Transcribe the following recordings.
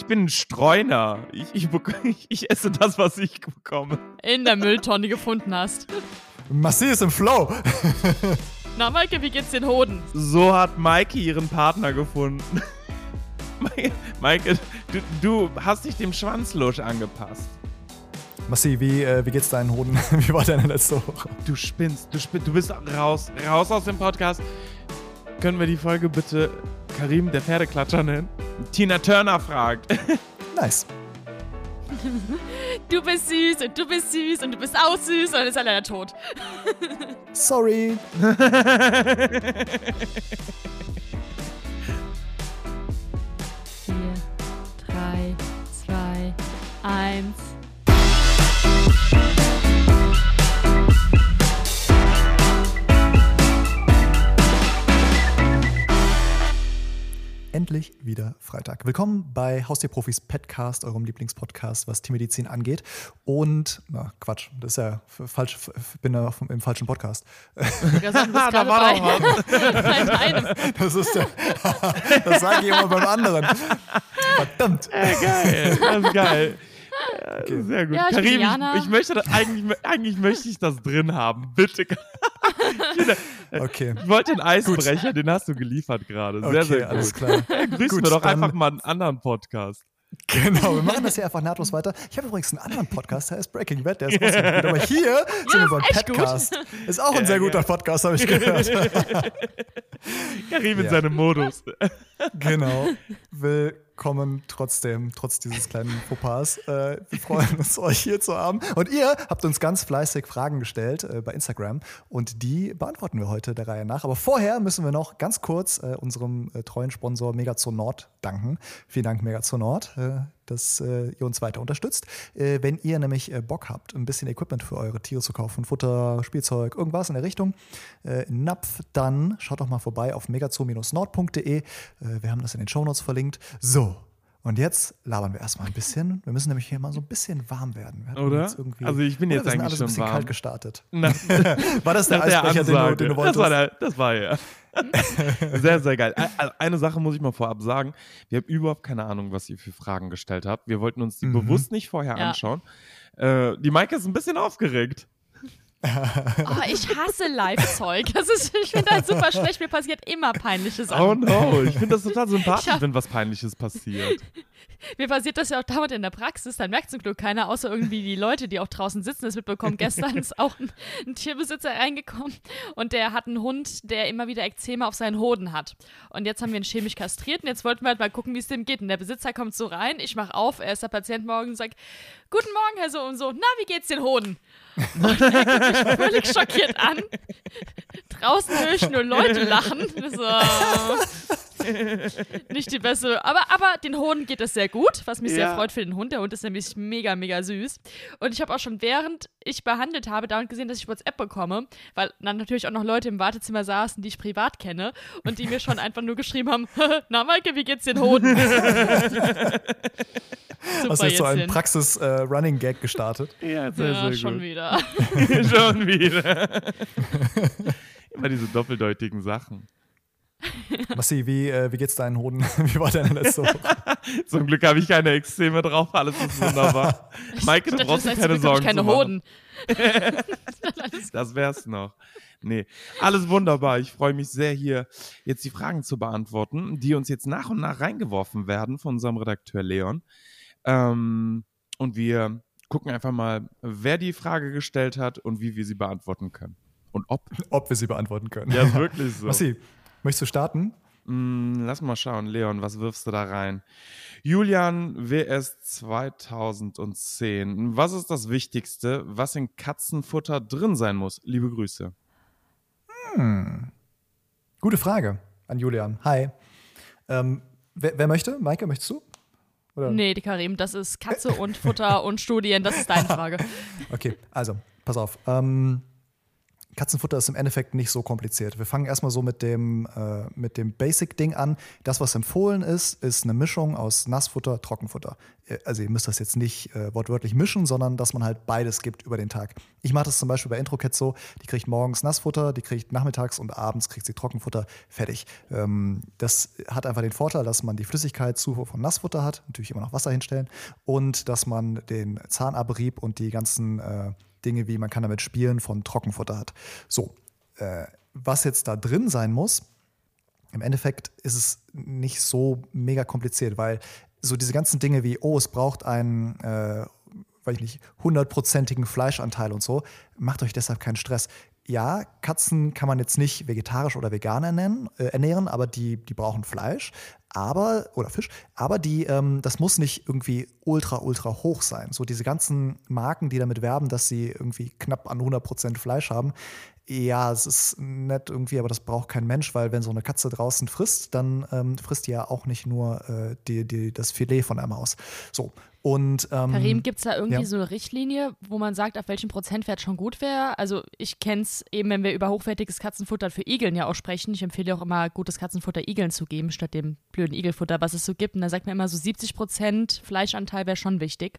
Ich bin ein Streuner. Ich, ich, ich, esse das, was ich bekomme. In der Mülltonne gefunden hast. Massi ist im Flow. Na, Maike, wie geht's den Hoden? So hat Maike ihren Partner gefunden. Maike, du, du hast dich dem Schwanzlusch angepasst. Massi, wie, äh, wie geht's deinen Hoden? Wie war deine letzte Woche? Du spinnst, du spinnst, du bist raus, raus aus dem Podcast. Können wir die Folge bitte Karim, der Pferdeklatscher, nennen? Tina Turner fragt. Nice. Du bist süß und du bist süß und du bist auch süß und dann ist er leider tot. Sorry. Vier, drei, zwei, eins. Endlich wieder Freitag. Willkommen bei Haustierprofis Petcast, eurem Lieblingspodcast, was Tiermedizin angeht. Und, na, Quatsch, das ist ja falsch, bin ja im falschen Podcast. Ja, sagen, das da war bei- doch was. Das ist der, das sage ich immer beim anderen. Verdammt. Äh, geil, das ist geil. Ja, Sehr gut. Ja, Karim, ich, ich möchte das, eigentlich, eigentlich möchte ich das drin haben. Bitte. Okay. Ich wollte den Eisbrecher, den hast du geliefert gerade. Sehr, Okay, sehr gut. alles klar. Grüßen Gut, wir doch einfach mal einen anderen Podcast. Genau, wir machen das hier einfach nahtlos weiter. Ich habe übrigens einen anderen Podcast, der heißt Breaking Bad, der ist auch gut. Aber hier sind wir beim gut. Petcast. Ist auch ein sehr guter Podcast, habe ich gehört. Karim in Ja. seinem Modus. Genau. Willkommen trotzdem, trotz dieses kleinen Fauxpas. Äh, wir freuen uns, euch hier zu haben. Und ihr habt uns ganz fleißig Fragen gestellt äh, bei Instagram und die beantworten wir heute der Reihe nach. Aber vorher müssen wir noch ganz kurz äh, unserem äh, treuen Sponsor Megazoo Nord danken. Vielen Dank, Megazoo Nord. Dass äh, ihr uns weiter unterstützt. Äh, wenn ihr nämlich äh, Bock habt, ein bisschen Equipment für eure Tiere zu kaufen, Futter, Spielzeug, irgendwas in der Richtung, Napf, dann schaut doch mal vorbei auf megazoo-nord.de. Wir haben das in den Shownotes verlinkt. So, und jetzt labern wir erstmal ein bisschen. Wir müssen nämlich hier mal so ein bisschen warm werden. Oder? Jetzt irgendwie, Also ich bin jetzt eigentlich schon ein bisschen warm. kalt gestartet. Na, War das der Eisbrecher, den du, den du das wolltest? war der, das war er. sehr, sehr geil. Also eine Sache muss ich mal vorab sagen. Wir haben überhaupt keine Ahnung, was ihr für Fragen gestellt habt. Wir wollten uns die Mhm. bewusst nicht vorher Ja. anschauen. Äh, die Maike ist ein bisschen aufgeregt. Oh, ich hasse Live-Zeug. Das ist, ich finde das super schlecht. Mir passiert immer peinliche Sachen. Oh no, ich finde das total sympathisch, hab- wenn was Peinliches passiert. Mir passiert das ja auch dauernd in der Praxis. Dann merkt zum Glück keiner, außer irgendwie die Leute, die auch draußen sitzen, das mitbekommen. Gestern ist auch ein, ein Tierbesitzer reingekommen und der hat einen Hund, der immer wieder Ekzeme auf seinen Hoden hat. Und jetzt haben wir ihn chemisch kastriert und jetzt wollten wir halt mal gucken, wie es dem geht. Und der Besitzer kommt so rein, ich mach auf, er ist der Patient morgen und sagt, Guten Morgen, Herr so und so, na, wie geht's den Hoden? Und er guckt mich völlig schockiert an. Draußen höre ich nur Leute lachen. So. Nicht die beste. Aber, aber den Hoden geht es sehr gut, was mich sehr Ja. freut für den Hund. Der Hund ist nämlich mega, mega süß. Und ich habe auch schon während ich behandelt habe, dauernd gesehen, dass ich WhatsApp bekomme, weil dann natürlich auch noch Leute im Wartezimmer saßen, die ich privat kenne und die mir schon einfach nur geschrieben haben: Na, Maike, wie geht's den Hoden? Super, Hast du jetzt so einen. Praxis-Running-Gag gestartet? Ja, sehr, Ja, sehr schon gut. wieder. schon wieder. Immer diese doppeldeutigen Sachen. Massi, wie, äh, wie geht's deinen Hoden? Wie war deine letzte Woche? Zum Glück habe ich keine Extreme drauf, alles ist wunderbar. Maike, du Das brauchst dir heißt, keine hab ich Sorgen keine. Hoden. Das wär's noch. Nee, alles wunderbar. Ich freue mich sehr, hier jetzt die Fragen zu beantworten, die uns jetzt nach und nach reingeworfen werden von unserem Redakteur Leon. Ähm, und wir gucken einfach mal, wer die Frage gestellt hat und wie wir sie beantworten können. Und ob. Ob wir sie beantworten können. Ja, ist wirklich so. Massi, möchtest du starten? Mm, lass mal schauen, Leon, was wirfst du da rein? Julian WS 2010. Was ist das Wichtigste, was in Katzenfutter drin sein muss? Liebe Grüße. Gute Frage an Julian. Hi. Ähm, wer, wer möchte? Maike, möchtest du? Oder? Nee, die Karim, das ist Katze und Futter und Studien, das ist deine Frage. Okay, also, pass auf. Ähm, Katzenfutter ist im Endeffekt nicht so kompliziert. Wir fangen erstmal so mit dem, äh, dem Basic-Ding an. Das, was empfohlen ist, ist eine Mischung aus Nassfutter, Trockenfutter. Äh, also ihr müsst das jetzt nicht äh, wortwörtlich mischen, sondern dass man halt beides gibt über den Tag. Ich mache das zum Beispiel bei IntroCat so, die kriegt morgens Nassfutter, die kriegt nachmittags und abends kriegt sie Trockenfutter, fertig. Ähm, das hat einfach den Vorteil, dass man die Flüssigkeitszufuhr von Nassfutter hat, natürlich immer noch Wasser hinstellen, und dass man den Zahnabrieb und die ganzen äh, Dinge wie man kann damit spielen von Trockenfutter hat. So, äh, was jetzt da drin sein muss, im Endeffekt ist es nicht so mega kompliziert, weil so diese ganzen Dinge wie, oh, es braucht einen, äh, weiß ich nicht, hundertprozentigen Fleischanteil und so, macht euch deshalb keinen Stress. Ja, Katzen kann man jetzt nicht vegetarisch oder vegan ernähren, äh, ernähren aber die, die brauchen Fleisch aber, oder Fisch, aber die, ähm, das muss nicht irgendwie ultra, ultra hoch sein. So diese ganzen Marken, die damit werben, dass sie irgendwie knapp an 100% Fleisch haben, ja, es ist nett irgendwie, aber das braucht kein Mensch, weil wenn so eine Katze draußen frisst, dann ähm, frisst die ja auch nicht nur äh, die, die, das Filet von der Maus. So, und, ähm, Karim, gibt es da irgendwie ja. so eine Richtlinie, wo man sagt, auf welchem Prozentwert schon gut wäre? Also ich kenne es eben, wenn wir über hochwertiges Katzenfutter für Igeln ja auch sprechen. Ich empfehle auch immer, gutes Katzenfutter Igeln zu geben, statt dem blöden Igelfutter, was es so gibt. Und da sagt man immer so 70 Prozent Fleischanteil wäre schon wichtig.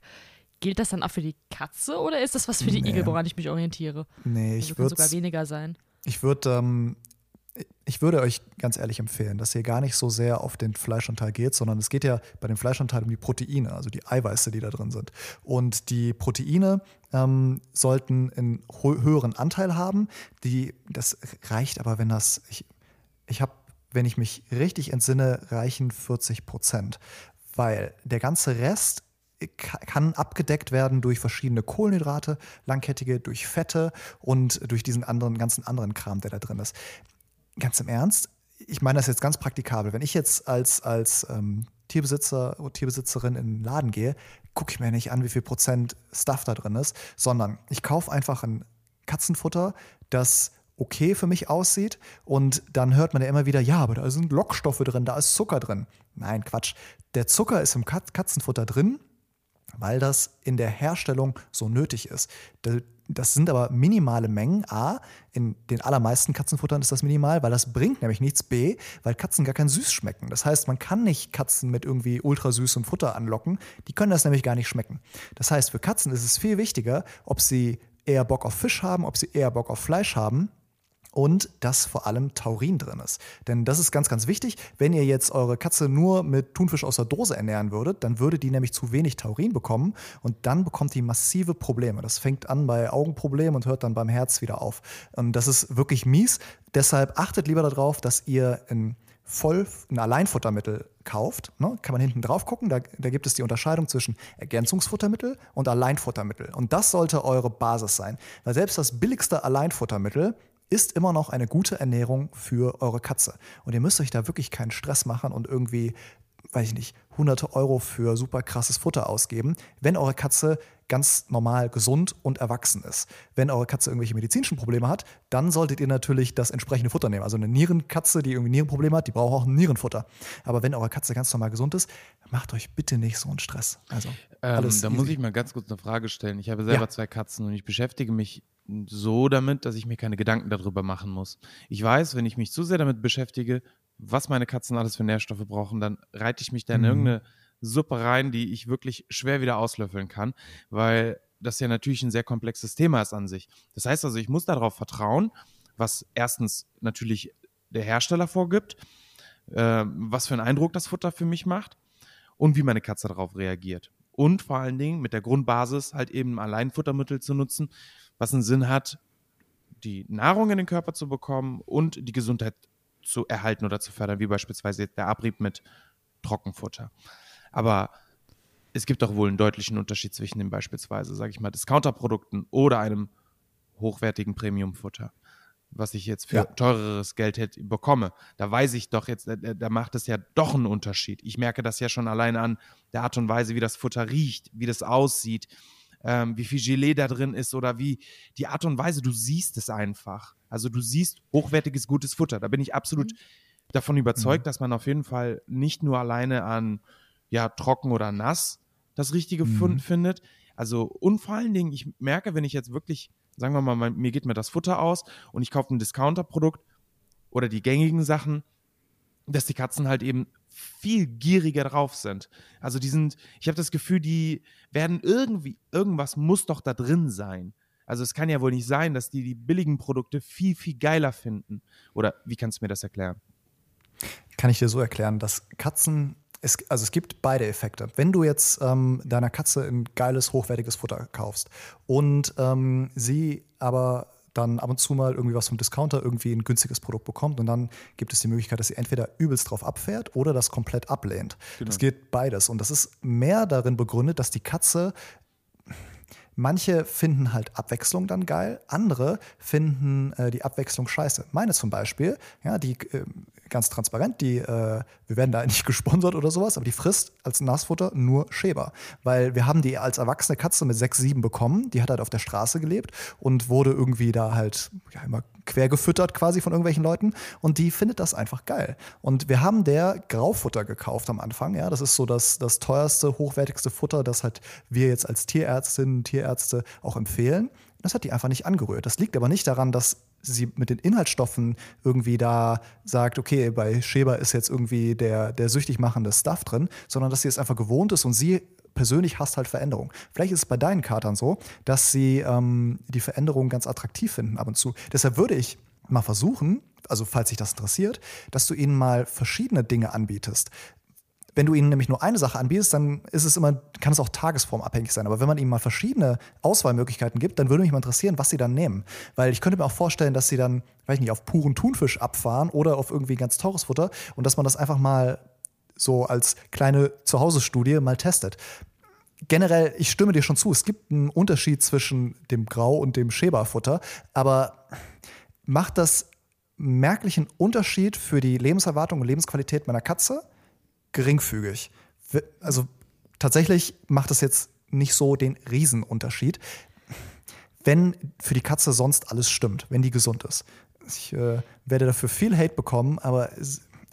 Gilt das dann auch für die Katze oder ist das was für die nee. Igel, woran ich mich orientiere? Nee, ich also würde sogar weniger sein. Ich würde ähm, ich würde euch ganz ehrlich empfehlen, dass ihr gar nicht so sehr auf den Fleischanteil geht, sondern es geht ja bei dem Fleischanteil um die Proteine, also die Eiweiße, die da drin sind. Und die Proteine ähm, sollten einen höheren Anteil haben. Die, das reicht aber, wenn das, ich, ich habe, wenn ich mich richtig entsinne, reichen 40 Prozent. Weil der ganze Rest kann abgedeckt werden durch verschiedene Kohlenhydrate, langkettige, durch Fette und durch diesen anderen, ganzen anderen Kram, der da drin ist ganz im Ernst, ich meine das jetzt ganz praktikabel. Wenn ich jetzt als, als ähm, Tierbesitzer oder Tierbesitzerin in den Laden gehe, gucke ich mir nicht an, wie viel Prozent Stuff da drin ist, sondern ich kaufe einfach ein Katzenfutter, das okay für mich aussieht und dann hört man ja immer wieder, ja, aber da sind Lockstoffe drin, da ist Zucker drin. Nein, Quatsch. Der Zucker ist im Katzenfutter drin, weil das in der Herstellung so nötig ist. Das sind aber minimale Mengen. A, in den allermeisten Katzenfuttern ist das minimal, weil das bringt nämlich nichts. B, weil Katzen gar kein Süß schmecken. Das heißt, man kann nicht Katzen mit irgendwie ultrasüßem Futter anlocken. Die können das nämlich gar nicht schmecken. Das heißt, für Katzen ist es viel wichtiger, ob sie eher Bock auf Fisch haben, ob sie eher Bock auf Fleisch haben und dass vor allem Taurin drin ist. Denn das ist ganz, ganz wichtig. Wenn ihr jetzt eure Katze nur mit Thunfisch aus der Dose ernähren würdet, dann würde die nämlich zu wenig Taurin bekommen und dann bekommt die massive Probleme. Das fängt an bei Augenproblemen und hört dann beim Herz wieder auf. Und das ist wirklich mies. Deshalb achtet lieber darauf, dass ihr ein voll ein Alleinfuttermittel kauft, ne, kann man hinten drauf gucken, da, da, gibt es die Unterscheidung zwischen Ergänzungsfuttermittel und Alleinfuttermittel. Und das sollte eure Basis sein. Weil selbst das billigste Alleinfuttermittel ist immer noch eine gute Ernährung für eure Katze. Und ihr müsst euch da wirklich keinen Stress machen und irgendwie, weiß ich nicht, hunderte Euro für super krasses Futter ausgeben, wenn eure Katze ganz normal gesund und erwachsen ist. Wenn eure Katze irgendwelche medizinischen Probleme hat, dann solltet ihr natürlich das entsprechende Futter nehmen. Also eine Nierenkatze, die irgendwie Nierenprobleme hat, die braucht auch ein Nierenfutter. Aber wenn eure Katze ganz normal gesund ist, macht euch bitte nicht so einen Stress. Also, ähm, da muss ich mal ganz kurz eine Frage stellen. Ich habe selber ja. zwei Katzen und ich beschäftige mich so damit, dass ich mir keine Gedanken darüber machen muss. Ich weiß, wenn ich mich zu sehr damit beschäftige, was meine Katzen alles für Nährstoffe brauchen, dann reite ich mich da in mhm. irgendeine Suppe rein, die ich wirklich schwer wieder auslöffeln kann, weil das ja natürlich ein sehr komplexes Thema ist an sich. Das heißt also, ich muss darauf vertrauen, was erstens natürlich der Hersteller vorgibt, äh, was für einen Eindruck das Futter für mich macht und wie meine Katze darauf reagiert. Und vor allen Dingen mit der Grundbasis halt eben allein Futtermittel zu nutzen, was einen Sinn hat, die Nahrung in den Körper zu bekommen und die Gesundheit zu erhalten oder zu fördern, wie beispielsweise der Abrieb mit Trockenfutter. Aber es gibt doch wohl einen deutlichen Unterschied zwischen dem beispielsweise, sage ich mal, Discounterprodukten oder einem hochwertigen Premiumfutter, was ich jetzt für ja. teureres Geld hätte, bekomme. Da weiß ich doch jetzt, da, da, macht es ja doch einen Unterschied. Ich merke das ja schon allein an der Art und Weise, wie das Futter riecht, wie das aussieht, ähm, wie viel Gelee da drin ist oder wie die Art und Weise, du siehst es einfach. Also du siehst hochwertiges, gutes Futter. Da bin ich absolut mhm. davon überzeugt, mhm. dass man auf jeden Fall nicht nur alleine an ja, trocken oder nass das Richtige mhm. findet. Also und vor allen Dingen, ich merke, wenn ich jetzt wirklich sagen wir mal, mir geht mir das Futter aus und ich kaufe ein Discounter-Produkt oder die gängigen Sachen, dass die Katzen halt eben viel gieriger drauf sind. Also die sind, ich habe das Gefühl, die werden irgendwie, irgendwas muss doch da drin sein. Also es kann ja wohl nicht sein, dass die die billigen Produkte viel, viel geiler finden. Oder wie kannst du mir das erklären? Kann ich dir so erklären, dass Katzen, es, also es gibt beide Effekte. Wenn du jetzt ähm, deiner Katze ein geiles, hochwertiges Futter kaufst und ähm, sie aber dann ab und zu mal irgendwie was vom Discounter irgendwie ein günstiges Produkt bekommt und dann gibt es die Möglichkeit, dass sie entweder übelst drauf abfährt oder das komplett ablehnt. Genau. Das geht beides und das ist mehr darin begründet, dass die Katze Manche finden halt Abwechslung dann geil, andere finden äh, die Abwechslung scheiße. Meine zum Beispiel, ja, die äh, ganz transparent, die, äh, wir werden da nicht gesponsert oder sowas, aber die frisst als Nassfutter nur Schäber. Weil wir haben die als erwachsene Katze mit sechs, sieben bekommen, die hat halt auf der Straße gelebt und wurde irgendwie da halt ja, immer quer gefüttert quasi von irgendwelchen Leuten und die findet das einfach geil. Und wir haben der Graufutter gekauft am Anfang, ja, das ist so das, das teuerste, hochwertigste Futter, das halt wir jetzt als Tierärztinnen, Tierärzte auch empfehlen. Das hat die einfach nicht angerührt. Das liegt aber nicht daran, dass sie mit den Inhaltsstoffen irgendwie da sagt, okay, bei Schäber ist jetzt irgendwie der, der süchtig machende Stuff drin, sondern dass sie es einfach gewohnt ist und sie persönlich hasst halt Veränderung. Vielleicht ist es bei deinen Katern so, dass sie ähm, die Veränderung ganz attraktiv finden ab und zu. Deshalb würde ich mal versuchen, also falls sich das interessiert, dass du ihnen mal verschiedene Dinge anbietest. Wenn du ihnen nämlich nur eine Sache anbietest, dann ist es immer, kann es auch tagesformabhängig sein. Aber wenn man ihnen mal verschiedene Auswahlmöglichkeiten gibt, dann würde mich mal interessieren, was sie dann nehmen. Weil ich könnte mir auch vorstellen, dass sie dann, weiß ich nicht, auf puren Thunfisch abfahren oder auf irgendwie ganz teures Futter und dass man das einfach mal so als kleine Zuhause-Studie mal testet. Generell, ich stimme dir schon zu, es gibt einen Unterschied zwischen dem Grau und dem Schäberfutter, aber macht das merklichen Unterschied für die Lebenserwartung und Lebensqualität meiner Katze? geringfügig. Also tatsächlich macht es jetzt nicht so den Riesenunterschied, wenn für die Katze sonst alles stimmt, wenn die gesund ist. Ich äh, werde dafür viel Hate bekommen, aber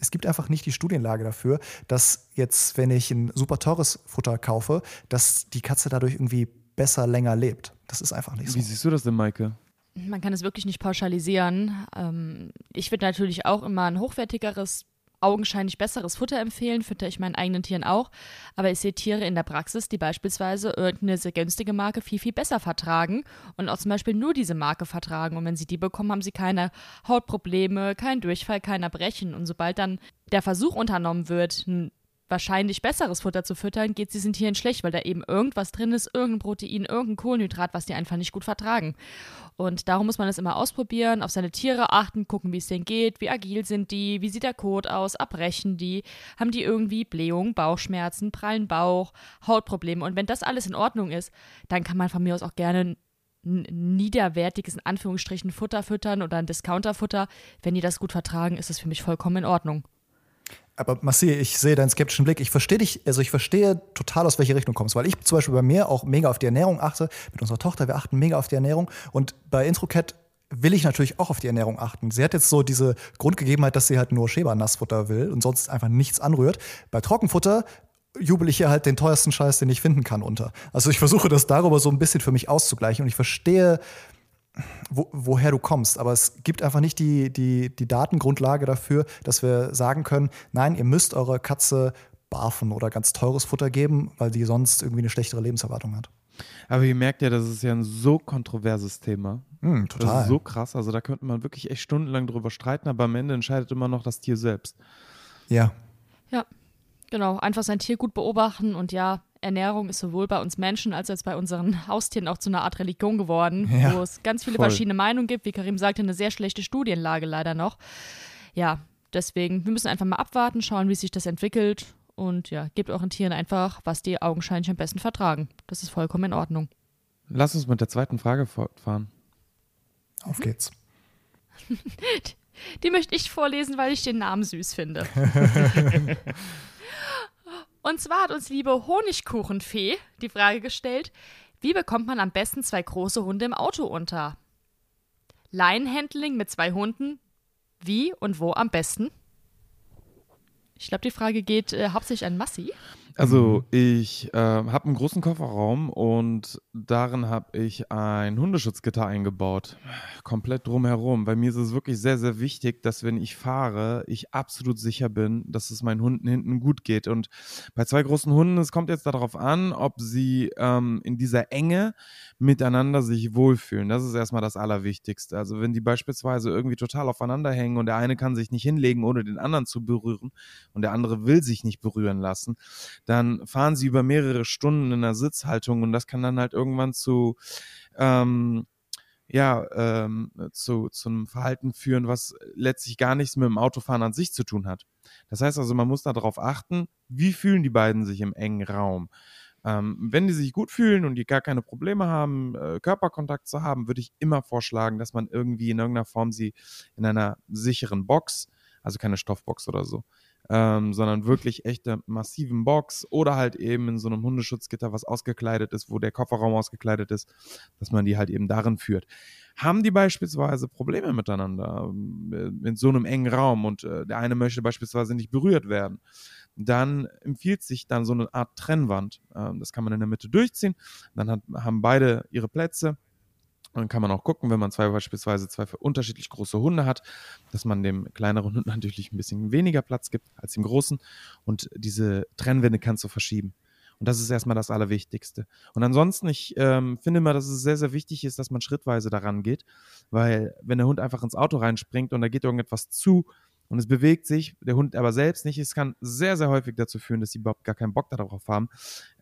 es, gibt einfach nicht die Studienlage dafür, dass jetzt, wenn ich ein super teures Futter kaufe, dass die Katze dadurch irgendwie besser länger lebt. Das ist einfach nicht so. Wie siehst du das denn, Maike? Man kann es wirklich nicht pauschalisieren. Ähm, ich würde natürlich auch immer ein hochwertigeres augenscheinlich besseres Futter empfehlen, fütter ich meinen eigenen Tieren auch. Aber ich sehe Tiere in der Praxis, die beispielsweise irgendeine sehr günstige Marke viel, viel besser vertragen und auch zum Beispiel nur diese Marke vertragen. Und wenn sie die bekommen, haben sie keine Hautprobleme, keinen Durchfall, kein Erbrechen. Und sobald dann der Versuch unternommen wird, ein wahrscheinlich besseres Futter zu füttern, geht es diesen Tieren schlecht, weil da eben irgendwas drin ist, irgendein Protein, irgendein Kohlenhydrat, was die einfach nicht gut vertragen. Und darum muss man das immer ausprobieren, auf seine Tiere achten, gucken, wie es denen geht, wie agil sind die, wie sieht der Kot aus, abbrechen die, haben die irgendwie Blähung, Bauchschmerzen, prallen Bauch, Hautprobleme. Und wenn das alles in Ordnung ist, dann kann man von mir aus auch gerne niederwertiges, in Anführungsstrichen, Futter füttern oder ein Discounterfutter. Wenn die das gut vertragen, ist es für mich vollkommen in Ordnung. Aber Massi, ich sehe deinen skeptischen Blick. Ich verstehe dich, also ich verstehe total, aus welche Richtung du kommst, weil ich zum Beispiel bei mir auch mega auf die Ernährung achte. Mit unserer Tochter, wir achten mega auf die Ernährung. Und bei Introcat will ich natürlich auch auf die Ernährung achten. Sie hat jetzt so diese Grundgegebenheit, dass sie halt nur Schäbernassfutter will und sonst einfach nichts anrührt. Bei Trockenfutter jubel ich hier halt den teuersten Scheiß, den ich finden kann, unter. Also ich versuche das darüber so ein bisschen für mich auszugleichen und ich verstehe, wo, woher du kommst. Aber es gibt einfach nicht die, die, die Datengrundlage dafür, dass wir sagen können, nein, ihr müsst eure Katze barfen oder ganz teures Futter geben, weil die sonst irgendwie eine schlechtere Lebenserwartung hat. Aber ihr merkt ja, das ist ja ein so kontroverses Thema. Mm, total. Das ist so krass. Also da könnte man wirklich echt stundenlang drüber streiten, aber am Ende entscheidet immer noch das Tier selbst. Ja. Ja, genau. Einfach sein Tier gut beobachten und ja, Ernährung ist sowohl bei uns Menschen als auch bei unseren Haustieren auch zu einer Art Religion geworden, ja, wo es ganz viele voll. verschiedene Meinungen gibt. Wie Karim sagte, eine sehr schlechte Studienlage leider noch. Ja, deswegen, wir müssen einfach mal abwarten, schauen, wie sich das entwickelt. Und ja, gebt euren Tieren einfach, was die augenscheinlich am besten vertragen. Das ist vollkommen in Ordnung. Lass uns mit der zweiten Frage fortfahren. Auf geht's. die, die möchte ich vorlesen, weil ich den Namen süß finde. Und zwar hat uns liebe Honigkuchenfee die Frage gestellt, wie bekommt man am besten zwei große Hunde im Auto unter? Leinenhandling mit zwei Hunden, wie und wo am besten? Ich glaube, die Frage geht äh, hauptsächlich an Massi. Also ich äh, habe einen großen Kofferraum und darin habe ich ein Hundeschutzgitter eingebaut. Komplett drumherum. Bei mir ist es wirklich sehr, sehr wichtig, dass wenn ich fahre, ich absolut sicher bin, dass es meinen Hunden hinten gut geht. Und bei zwei großen Hunden, es kommt jetzt darauf an, ob sie ähm, in dieser Enge miteinander sich wohlfühlen. Das ist erstmal das Allerwichtigste. Also wenn die beispielsweise irgendwie total aufeinander hängen und der eine kann sich nicht hinlegen, ohne den anderen zu berühren und der andere will sich nicht berühren lassen, dann fahren sie über mehrere Stunden in der Sitzhaltung und das kann dann halt irgendwann zu ähm, ja, ähm, zu, zu einem Verhalten führen, was letztlich gar nichts mit dem Autofahren an sich zu tun hat. Das heißt also, man muss darauf achten, wie fühlen die beiden sich im engen Raum. Ähm, wenn die sich gut fühlen und die gar keine Probleme haben, äh, Körperkontakt zu haben, würde ich immer vorschlagen, dass man irgendwie in irgendeiner Form sie in einer sicheren Box, also keine Stoffbox oder so, ähm, sondern wirklich echte massiven Box oder halt eben in so einem Hundeschutzgitter, was ausgekleidet ist, wo der Kofferraum ausgekleidet ist, dass man die halt eben darin führt. Haben die beispielsweise Probleme miteinander äh, in so einem engen Raum und äh, der eine möchte beispielsweise nicht berührt werden, dann empfiehlt sich dann so eine Art Trennwand. Ähm, das kann man in der Mitte durchziehen. Dann hat, haben beide ihre Plätze dann kann man auch gucken, wenn man zwei beispielsweise zwei unterschiedlich große Hunde hat, dass man dem kleineren Hund natürlich ein bisschen weniger Platz gibt als dem großen. Und diese Trennwände kannst du verschieben. Und das ist erstmal das Allerwichtigste. Und ansonsten, ich ähm, finde mal, dass es sehr, sehr wichtig ist, dass man schrittweise daran geht, weil wenn der Hund einfach ins Auto reinspringt und da geht irgendetwas zu, und es bewegt sich, der Hund aber selbst nicht. Es kann sehr, sehr häufig dazu führen, dass sie überhaupt gar keinen Bock darauf haben,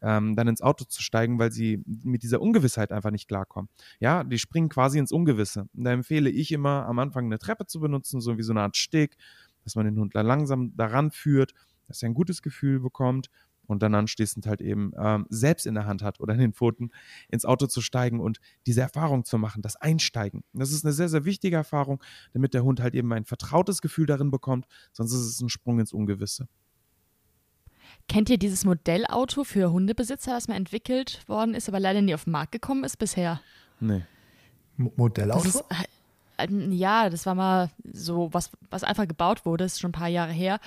ähm, dann ins Auto zu steigen, weil sie mit dieser Ungewissheit einfach nicht klarkommen. Ja, die springen quasi ins Ungewisse. Und da empfehle ich immer, am Anfang eine Treppe zu benutzen, so wie so eine Art Steg, dass man den Hund langsam daran führt, dass er ein gutes Gefühl bekommt und dann anschließend halt eben ähm, selbst in der Hand hat oder in den Pfoten ins Auto zu steigen und diese Erfahrung zu machen, das Einsteigen. Das ist eine sehr, sehr wichtige Erfahrung, damit der Hund halt eben ein vertrautes Gefühl darin bekommt, sonst ist es ein Sprung ins Ungewisse. Kennt ihr dieses Modellauto für Hundebesitzer, das mal entwickelt worden ist, aber leider nie auf den Markt gekommen ist bisher? Nee. M Modellauto? Das ist, äh, ja, das war mal so was, was einfach gebaut wurde, das ist schon ein paar Jahre her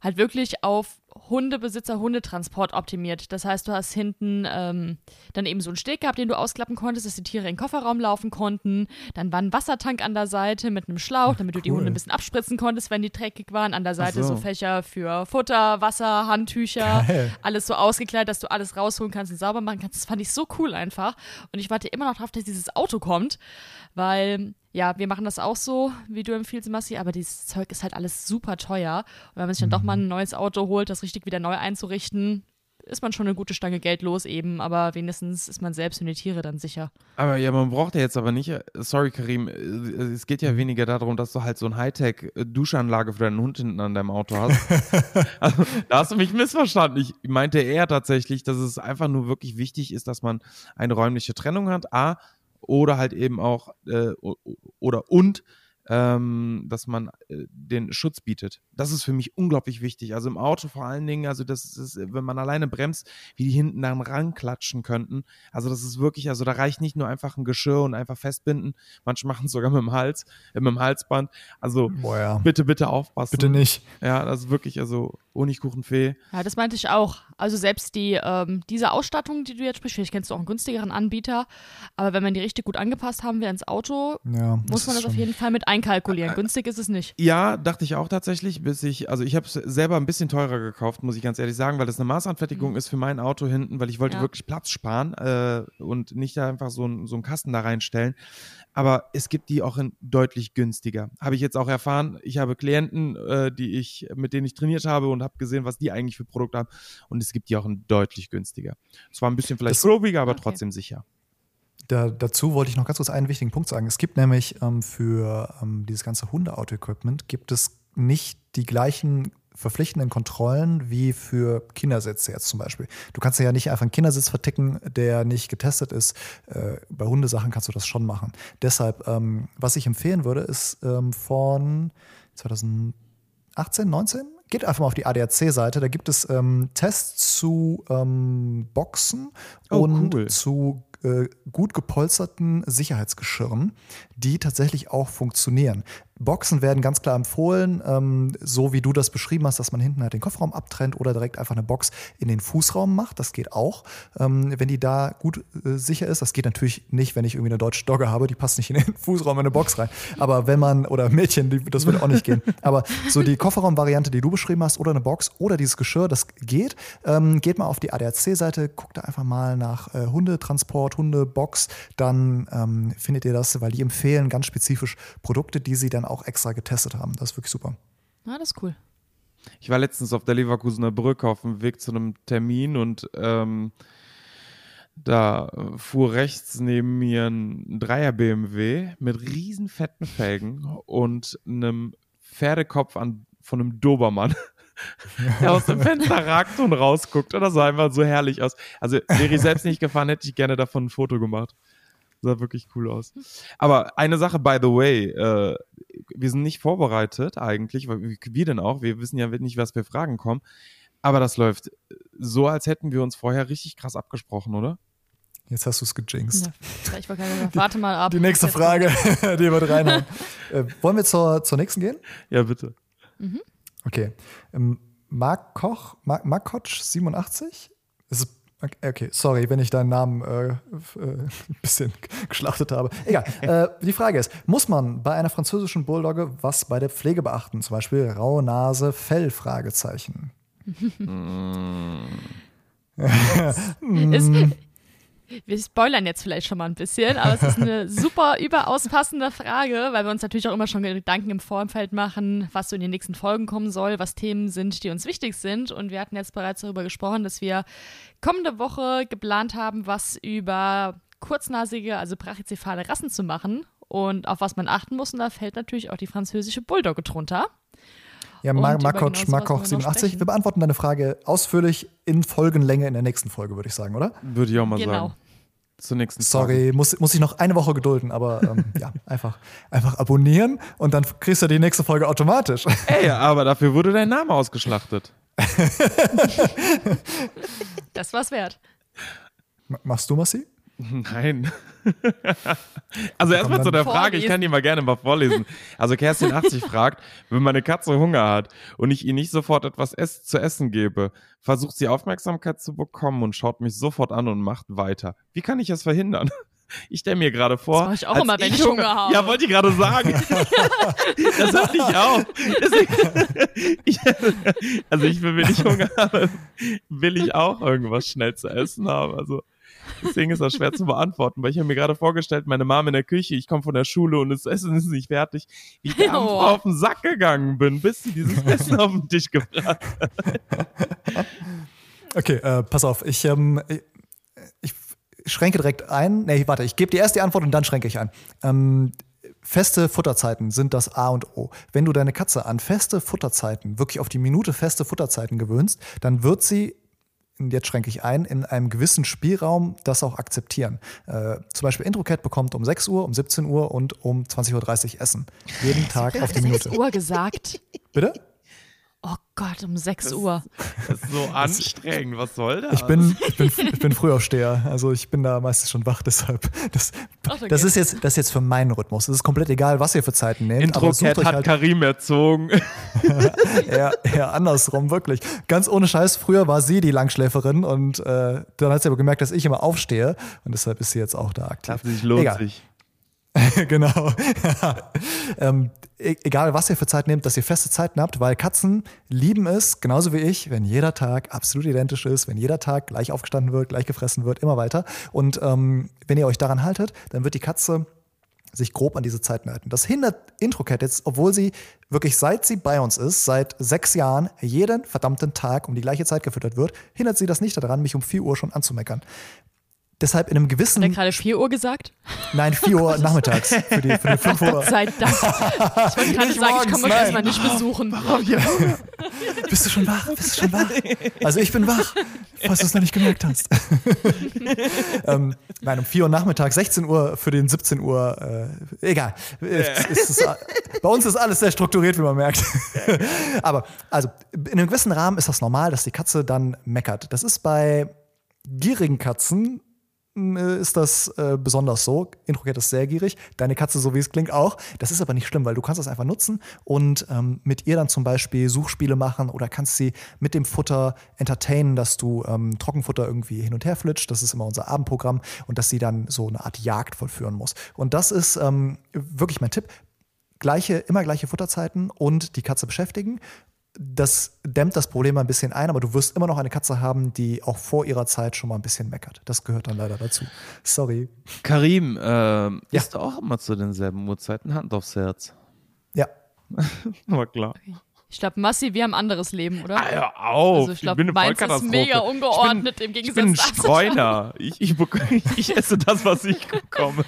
halt wirklich auf Hundebesitzer Hundetransport optimiert. Das heißt, du hast hinten ähm, dann eben so einen Steg gehabt, den du ausklappen konntest, dass die Tiere in den Kofferraum laufen konnten. Dann war ein Wassertank an der Seite mit einem Schlauch, damit du cool. die Hunde ein bisschen abspritzen konntest, wenn die dreckig waren. An der Seite so. so. Fächer für Futter, Wasser, Handtücher, Geil. alles so ausgekleidet, dass du alles rausholen kannst und sauber machen kannst. Das fand ich so cool einfach. Und ich warte immer noch darauf, dass dieses Auto kommt, weil ja, wir machen das auch so, wie du empfiehlst, Massi, aber dieses Zeug ist halt alles super teuer. Und wenn man sich dann doch mal ein neues Auto holt, das richtig wieder neu einzurichten, ist man schon eine gute Stange Geld los eben, aber wenigstens ist man selbst und die Tiere dann sicher. Aber ja, man braucht ja jetzt aber nicht, sorry Karim, es geht ja weniger darum, dass du halt so ein Hightech-Duschanlage für deinen Hund hinten an deinem Auto hast. also, da hast du mich missverstanden. Ich meinte eher tatsächlich, dass es einfach nur wirklich wichtig ist, dass man eine räumliche Trennung hat. A, oder halt eben auch äh, oder und ähm, dass man äh, den Schutz bietet. Das ist für mich unglaublich wichtig. Also im Auto vor allen Dingen, also das ist, wenn man alleine bremst, wie die hinten dann ranklatschen könnten. Also das ist wirklich, also da reicht nicht nur einfach ein Geschirr und einfach festbinden. Manche machen es sogar mit dem Hals, äh, mit dem Halsband. Also Boah, ja. bitte, bitte aufpassen. Bitte nicht. Ja, das ist wirklich, also Honigkuchenfee. Ja, das meinte ich auch. Also selbst die, ähm, diese Ausstattung, die du jetzt sprichst, vielleicht kennst du auch einen günstigeren Anbieter, aber wenn man die richtig gut angepasst haben will ins Auto, ja, muss man das auf jeden Fall mit einkalkulieren. Günstig ist es nicht. Ja, dachte ich auch tatsächlich, bis ich, also ich habe es selber ein bisschen teurer gekauft, muss ich ganz ehrlich sagen, weil das eine Maßanfertigung mhm. ist für mein Auto hinten, weil ich wollte ja. wirklich Platz sparen äh, und nicht da einfach so, ein, so einen Kasten da reinstellen. Aber es gibt die auch in deutlich günstiger. Habe ich jetzt auch erfahren. Ich habe Klienten, äh, die ich, mit denen ich trainiert habe und habe gesehen, was die eigentlich für Produkte haben. Und es gibt die auch in deutlich günstiger. Es war ein bisschen vielleicht grobiger, aber okay. trotzdem sicher. Da, dazu wollte ich noch ganz kurz einen wichtigen Punkt sagen. Es gibt nämlich ähm, für ähm, dieses ganze Hundeauto-Equipment gibt es nicht die gleichen verpflichtenden Kontrollen wie für Kindersitze jetzt zum Beispiel. Du kannst ja nicht einfach einen Kindersitz verticken, der nicht getestet ist. Äh, bei Hundesachen kannst du das schon machen. Deshalb, ähm, was ich empfehlen würde, ist ähm, von 2018, 19? Geht einfach mal auf die ADAC-Seite. Da gibt es ähm, Tests zu ähm, Boxen oh, und cool. zu äh, gut gepolsterten Sicherheitsgeschirren, die tatsächlich auch funktionieren. Boxen werden ganz klar empfohlen, ähm, so wie du das beschrieben hast, dass man hinten halt den Kofferraum abtrennt oder direkt einfach eine Box in den Fußraum macht. Das geht auch, ähm, wenn die da gut äh, sicher ist. Das geht natürlich nicht, wenn ich irgendwie eine deutsche Dogge habe, die passt nicht in den Fußraum in eine Box rein. Aber wenn man, oder Mädchen, die, das würde auch nicht gehen. Aber so die Kofferraumvariante, die du beschrieben hast, oder eine Box oder dieses Geschirr, das geht. Ähm, geht mal auf die ADAC-Seite, guckt da einfach mal nach äh, Hundetransport, Hundebox, dann ähm, findet ihr das, weil die empfehlen ganz spezifisch Produkte, die sie dann auch extra getestet haben. Das ist wirklich super. Ja, das ist cool. Ich war letztens auf der Leverkusener Brücke auf dem Weg zu einem Termin und ähm, da fuhr rechts neben mir ein Dreier BMW mit riesen fetten Felgen und einem Pferdekopf an, von einem Dobermann, der aus dem Fenster ragt und rausguckt. Und das sah einfach so herrlich aus. Also wäre ich selbst nicht gefahren, hätte ich gerne davon ein Foto gemacht. Sah wirklich cool aus. Aber eine Sache, by the way, äh, wir sind nicht vorbereitet eigentlich, weil wir denn auch, wir wissen ja nicht, was für Fragen kommen. Aber das läuft so, als hätten wir uns vorher richtig krass abgesprochen, oder? Jetzt hast du es gejinxt. Ja, ich warte mal ab. Die nächste Frage, die wird reinhauen. äh, wollen wir zur, zur nächsten gehen? Ja, bitte. Mhm. Okay. Ähm, Mark Koch, Mark, Mark Koch 87? Ist, okay, sorry, wenn ich deinen Namen äh, äh, ein bisschen geschlachtet habe. Egal. äh, die Frage ist: Muss man bei einer französischen Bulldogge was bei der Pflege beachten? Zum Beispiel raue Nase, Fell? Fragezeichen. ist, wir spoilern jetzt vielleicht schon mal ein bisschen, aber es ist eine super überaus passende Frage, weil wir uns natürlich auch immer schon Gedanken im Vorfeld machen, was so in den nächsten Folgen kommen soll, was Themen sind, die uns wichtig sind. Und wir hatten jetzt bereits darüber gesprochen, dass wir kommende Woche geplant haben, was über kurznasige, also brachycephale Rassen zu machen und auf was man achten muss. Und da fällt natürlich auch die französische Bulldogge drunter. Ja, Markoc, Markoch 87. Wir beantworten deine Frage ausführlich in Folgenlänge in der nächsten Folge, würde ich sagen, oder? Würde ich auch mal genau. sagen. Zur nächsten Sorry, muss, muss ich noch eine Woche gedulden, aber ähm, ja, einfach, einfach abonnieren und dann kriegst du die nächste Folge automatisch. Ey, aber dafür wurde dein Name ausgeschlachtet. das war's wert. Machst du, Massi? Nein. also erstmal zu der Frage, ich kann die mal gerne mal vorlesen. Also Kerstin 80 fragt, wenn meine Katze Hunger hat und ich ihr nicht sofort etwas zu essen gebe, versucht sie Aufmerksamkeit zu bekommen und schaut mich sofort an und macht weiter. Wie kann ich es verhindern? Ich stelle mir gerade vor. Das mache ich auch immer, wenn ich Hunger, Hunger habe. Ja, wollte ich gerade sagen. das hatte ich auch. Ich, also ich will, wenn ich Hunger habe, will ich auch irgendwas schnell zu essen haben. Also Deswegen ist das schwer zu beantworten, weil ich habe mir gerade vorgestellt, meine Mom in der Küche, ich komme von der Schule und das Essen ist nicht fertig, wie ich oh. auf den Sack gegangen bin, bis sie dieses Essen auf den Tisch gebracht hat. Okay, äh, pass auf, ich, ähm, ich, ich schränke direkt ein. Nee, warte, ich gebe dir erst die Antwort und dann schränke ich ein. Ähm, feste Futterzeiten sind das A und O. Wenn du deine Katze an feste Futterzeiten, wirklich auf die Minute feste Futterzeiten gewöhnst, dann wird sie jetzt schränke ich ein, in einem gewissen Spielraum das auch akzeptieren. Äh, zum Beispiel IntroCat bekommt um 6 Uhr, um 17 Uhr und um 20.30 Uhr Essen. Jeden Tag auf die Minute. 6 Uhr gesagt. Bitte? Oh Gott, um 6 Uhr. Das ist so anstrengend. Was soll das? Ich bin, ich bin, ich bin Frühaufsteher. Also ich bin da meistens schon wach, deshalb. Das, das, ist, jetzt, das ist jetzt für meinen Rhythmus. Es ist komplett egal, was ihr für Zeiten nehmt. Intro-Cat hat halt Karim erzogen. ja, ja, andersrum, wirklich. Ganz ohne Scheiß. Früher war sie die Langschläferin und äh, dann hat sie aber gemerkt, dass ich immer aufstehe. Und deshalb ist sie jetzt auch da aktiv. Sich lohnt egal. sich. genau. ähm, e-, egal, was ihr für Zeit nehmt, dass ihr feste Zeiten habt, weil Katzen lieben es, genauso wie ich, wenn jeder Tag absolut identisch ist, wenn jeder Tag gleich aufgestanden wird, gleich gefressen wird, immer weiter. Und ähm, wenn ihr euch daran haltet, dann wird die Katze sich grob an diese Zeiten halten. Das hindert Introcat jetzt, obwohl sie wirklich seit sie bei uns ist, seit sechs Jahren, jeden verdammten Tag um die gleiche Zeit gefüttert wird, hindert sie das nicht daran, mich um 4 Uhr schon anzumeckern. Deshalb in einem gewissen. Hat er gerade 4 Uhr gesagt? Nein, 4 Uhr nachmittags. Für die, für die 5 Uhr. Gott sei Dank. Ich wollte gerade sagen, ich kann euch erstmal nicht besuchen. Warum? Ja. Bist du schon wach? Bist du schon wach? Also ich bin wach, falls du es noch nicht gemerkt hast. ähm, nein, um 4 Uhr nachmittags, 16 Uhr für den 17 Uhr. Äh, egal. Ist, ist, bei uns ist alles sehr strukturiert, wie man merkt. Aber also in einem gewissen Rahmen ist das normal, dass die Katze dann meckert. Das ist bei gierigen Katzen äh, ist das äh, besonders so. Introket ist sehr gierig. Deine Katze, so wie es klingt, auch. Das ist aber nicht schlimm, weil du kannst das einfach nutzen und ähm, mit ihr dann zum Beispiel Suchspiele machen oder kannst sie mit dem Futter entertainen, dass du ähm, Trockenfutter irgendwie hin und her flitscht. Das ist immer unser Abendprogramm und dass sie dann so eine Art Jagd vollführen muss. Und das ist ähm, wirklich mein Tipp. Gleiche, immer gleiche Futterzeiten und die Katze beschäftigen das dämmt das Problem ein bisschen ein, aber du wirst immer noch eine Katze haben, die auch vor ihrer Zeit schon mal ein bisschen meckert. Das gehört dann leider dazu. Sorry. Karim, äh, ja. isst du auch immer zu denselben Uhrzeiten Hand aufs Herz? Ja. War klar. Ich glaube, Massi, wir haben ein anderes Leben, oder? Ah, hör auf. Also ich glaube, meins ist mega ungeordnet bin, im Gegensatz Ich bin ein Streuner. Ich, ich, ich, esse das, was ich bekomme.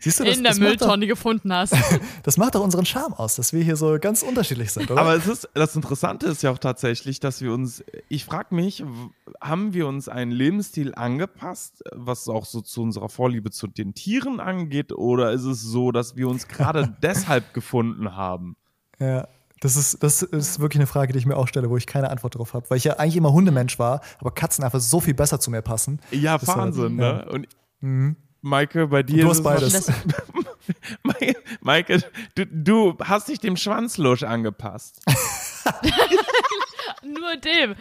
Siehst du, das, In der das Mülltonne doch, gefunden hast. das macht doch unseren Charme aus, dass wir hier so ganz unterschiedlich sind, oder? Aber es ist, das Interessante ist ja auch tatsächlich, dass wir uns, ich frage mich, haben wir uns einen Lebensstil angepasst, was auch so zu unserer Vorliebe zu den Tieren angeht, oder ist es so, dass wir uns gerade deshalb gefunden haben? Ja. Das ist, das ist wirklich eine Frage, die ich mir auch stelle, wo ich keine Antwort drauf habe. Weil ich ja eigentlich immer Hundemensch war, aber Katzen einfach so viel besser zu mir passen. Ja, das Wahnsinn, war, ne? Und mhm. Maike, bei dir. Du hast beides. Maike, du, du hast dich dem Schwanzlusch angepasst. Nur dem.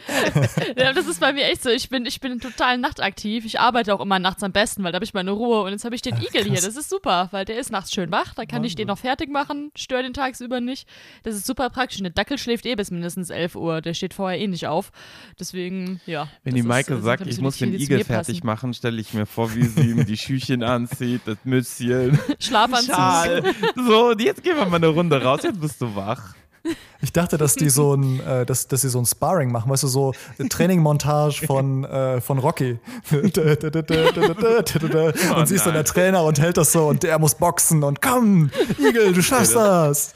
das ist bei mir echt so. Ich bin, ich bin total nachtaktiv. Ich arbeite auch immer nachts am besten, weil da habe ich meine Ruhe. Und jetzt habe ich den Ach, Igel hier. Das ist super, weil der ist nachts schön wach. Da kann Wahnsinn. ich den noch fertig machen. Störe den tagsüber nicht. Das ist super praktisch. Der Dackel schläft eh bis mindestens 11 Uhr. Der steht vorher eh nicht auf. Deswegen, ja. Wenn die Maike ist, sagt, ich muss den Igel fertig machen, stelle ich mir vor, wie sie ihm die Schüchen anzieht, das Mützchen. Schlafanzug. Schal. So, jetzt gehen wir mal eine Runde raus. Jetzt bist du wach. Ich dachte, dass die so ein, äh, dass, dass sie so ein Sparring machen, weißt du, so Trainingmontage von, äh, von Rocky. und oh, siehst du der Trainer und hält das so und der muss boxen und komm, Igel, du schaffst das.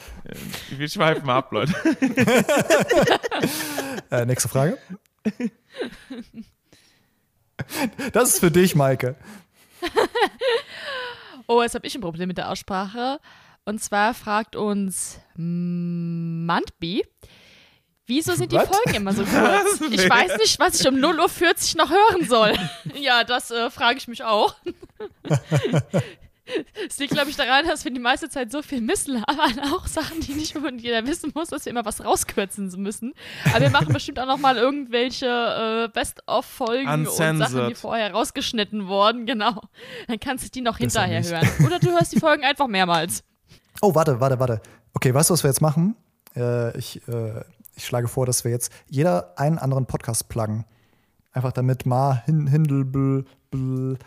Wir schweifen ab, Leute. äh, nächste Frage. Das ist für dich, Maike. Oh, jetzt habe ich ein Problem mit der Aussprache. Und zwar fragt uns Mandbi, wieso sind die What? Folgen immer so kurz? Ich weiß nicht, was ich um 0.40 Uhr noch hören soll. ja, das äh, frage ich mich auch. Es liegt, glaube ich, daran, dass wir die meiste Zeit so viel Mist labern, auch Sachen, die nicht unbedingt jeder wissen muss, dass wir immer was rauskürzen müssen. Aber wir machen bestimmt auch noch mal irgendwelche äh, Best-of-Folgen und Sachen, die vorher rausgeschnitten wurden. Genau. Dann kannst du die noch hinterher hören. Oder du hörst die Folgen einfach mehrmals. Oh, warte, warte, warte. Okay, weißt du, was wir jetzt machen? Äh, ich, äh, ich schlage vor, dass wir jetzt jeder einen anderen Podcast pluggen. Einfach damit Ma, Hin, Hindel, Bl, Bl,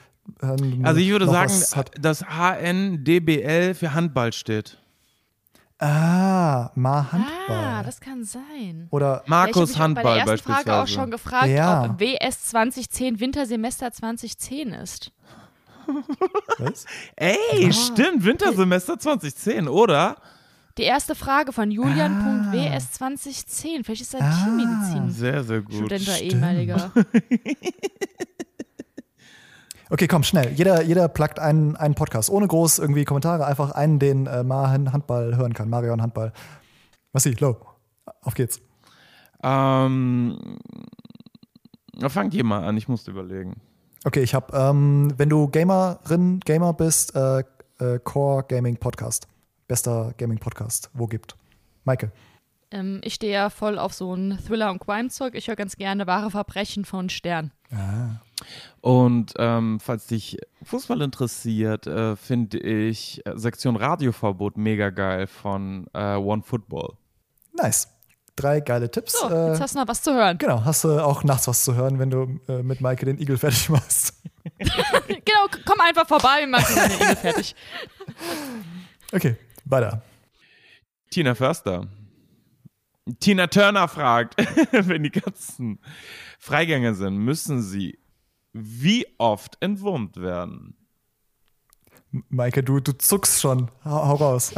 ähm, Also ich würde sagen, dass HNDBL für Handball steht. Ah, Ma Handball. Ah, das kann sein. Oder Markus ja, Handball bei der ersten Frage auch schon gefragt, ja. ob WS 2010 Wintersemester 2010 ist. Was? Ey, oh. stimmt, Wintersemester 2010, oder? Die erste Frage von Julian.ws 2010. Vielleicht ist er ah, Tiermedizin. Sehr, sehr gut. Student ehemaliger. Okay, komm, schnell. Jeder, jeder plagt einen, einen Podcast. Ohne groß irgendwie Kommentare. Einfach einen, den äh, Marion Handball hören kann. Marion Handball. Was sie? Low. Auf geht's. Ähm, fangt ihr mal an. Ich musste überlegen. Okay, ich habe, ähm, wenn du Gamerin, Gamer bist, äh, äh, Core Gaming Podcast. Bester Gaming Podcast, wo gibt. Maike. Ähm, ich stehe ja voll auf so ein Thriller- und Crime-Zeug. Ich höre ganz gerne Wahre Verbrechen von Stern. Ah. Und ähm, falls dich Fußball interessiert, äh, finde ich äh, Sektion Radioverbot mega geil von äh, One Football. Nice drei geile Tipps. So, jetzt äh, hast du noch was zu hören. Genau, hast du auch nachts was zu hören, wenn du äh, mit Maike den Igel fertig machst. genau, komm einfach vorbei, wir machen den Igel fertig. Okay, weiter. Tina Förster. Tina Turner fragt, wenn die ganzen Freigänger sind, müssen sie wie oft entwurmt werden? Maike, du, du zuckst schon. Hau, hau raus.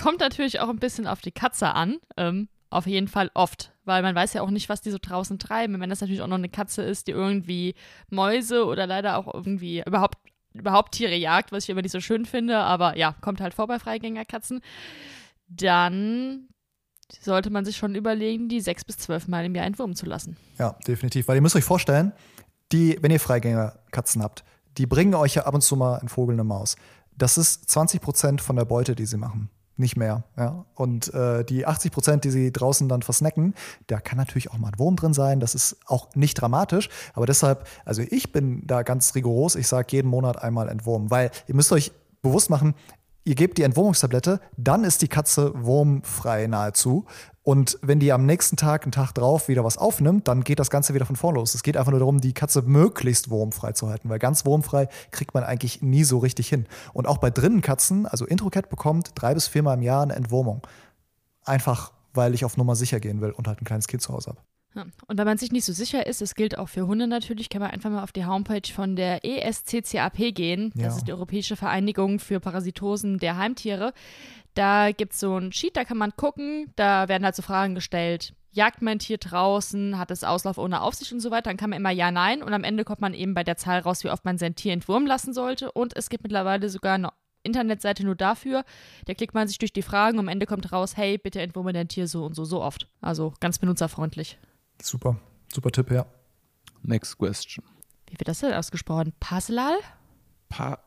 Kommt natürlich auch ein bisschen auf die Katze an. Ähm, auf jeden Fall oft, weil man weiß ja auch nicht, was die so draußen treiben. Wenn das natürlich auch noch eine Katze ist, die irgendwie Mäuse oder leider auch irgendwie überhaupt, überhaupt Tiere jagt, was ich immer nicht so schön finde, aber ja, kommt halt vor bei Freigängerkatzen, dann sollte man sich schon überlegen, die sechs bis zwölf Mal im Jahr entwurmen zu lassen. Ja, definitiv. Weil ihr müsst euch vorstellen, die, wenn ihr Freigängerkatzen habt, die bringen euch ja ab und zu mal einen Vogel, eine Maus. Das ist 20 Prozent von der Beute, die sie machen. Nicht mehr. Ja? Und äh, die 80 Prozent, die sie draußen dann versnacken, da kann natürlich auch mal ein Wurm drin sein. Das ist auch nicht dramatisch. Aber deshalb, also ich bin da ganz rigoros. Ich sage jeden Monat einmal entwurmen, weil ihr müsst euch bewusst machen, ihr gebt die Entwurmungstablette, dann ist die Katze wurmfrei nahezu. Und wenn die am nächsten Tag, einen Tag drauf, wieder was aufnimmt, dann geht das Ganze wieder von vorn los. Es geht einfach nur darum, die Katze möglichst wurmfrei zu halten, weil ganz wurmfrei kriegt man eigentlich nie so richtig hin. Und auch bei drinnen Katzen, also Introcat bekommt drei bis viermal im Jahr eine Entwurmung. Einfach, weil ich auf Nummer sicher gehen will und halt ein kleines Kind zu Hause habe. Ja. Und wenn man sich nicht so sicher ist, es gilt auch für Hunde natürlich, kann man einfach mal auf die Homepage von der ESCCAP gehen. Das Ja. ist die Europäische Vereinigung für Parasitosen der Heimtiere. Da gibt es so ein Sheet, da kann man gucken, da werden halt so Fragen gestellt. Jagt mein Tier draußen, hat es Auslauf ohne Aufsicht und so weiter, dann kann man immer Ja, Nein und am Ende kommt man eben bei der Zahl raus, wie oft man sein Tier entwurmen lassen sollte und es gibt mittlerweile sogar eine Internetseite nur dafür. Da klickt man sich durch die Fragen und am Ende kommt raus, hey, bitte entwurme dein Tier so und so, so oft. Also ganz benutzerfreundlich. Super, super Tipp, ja. Next question. Wie wird das denn ausgesprochen? Paslal? Pa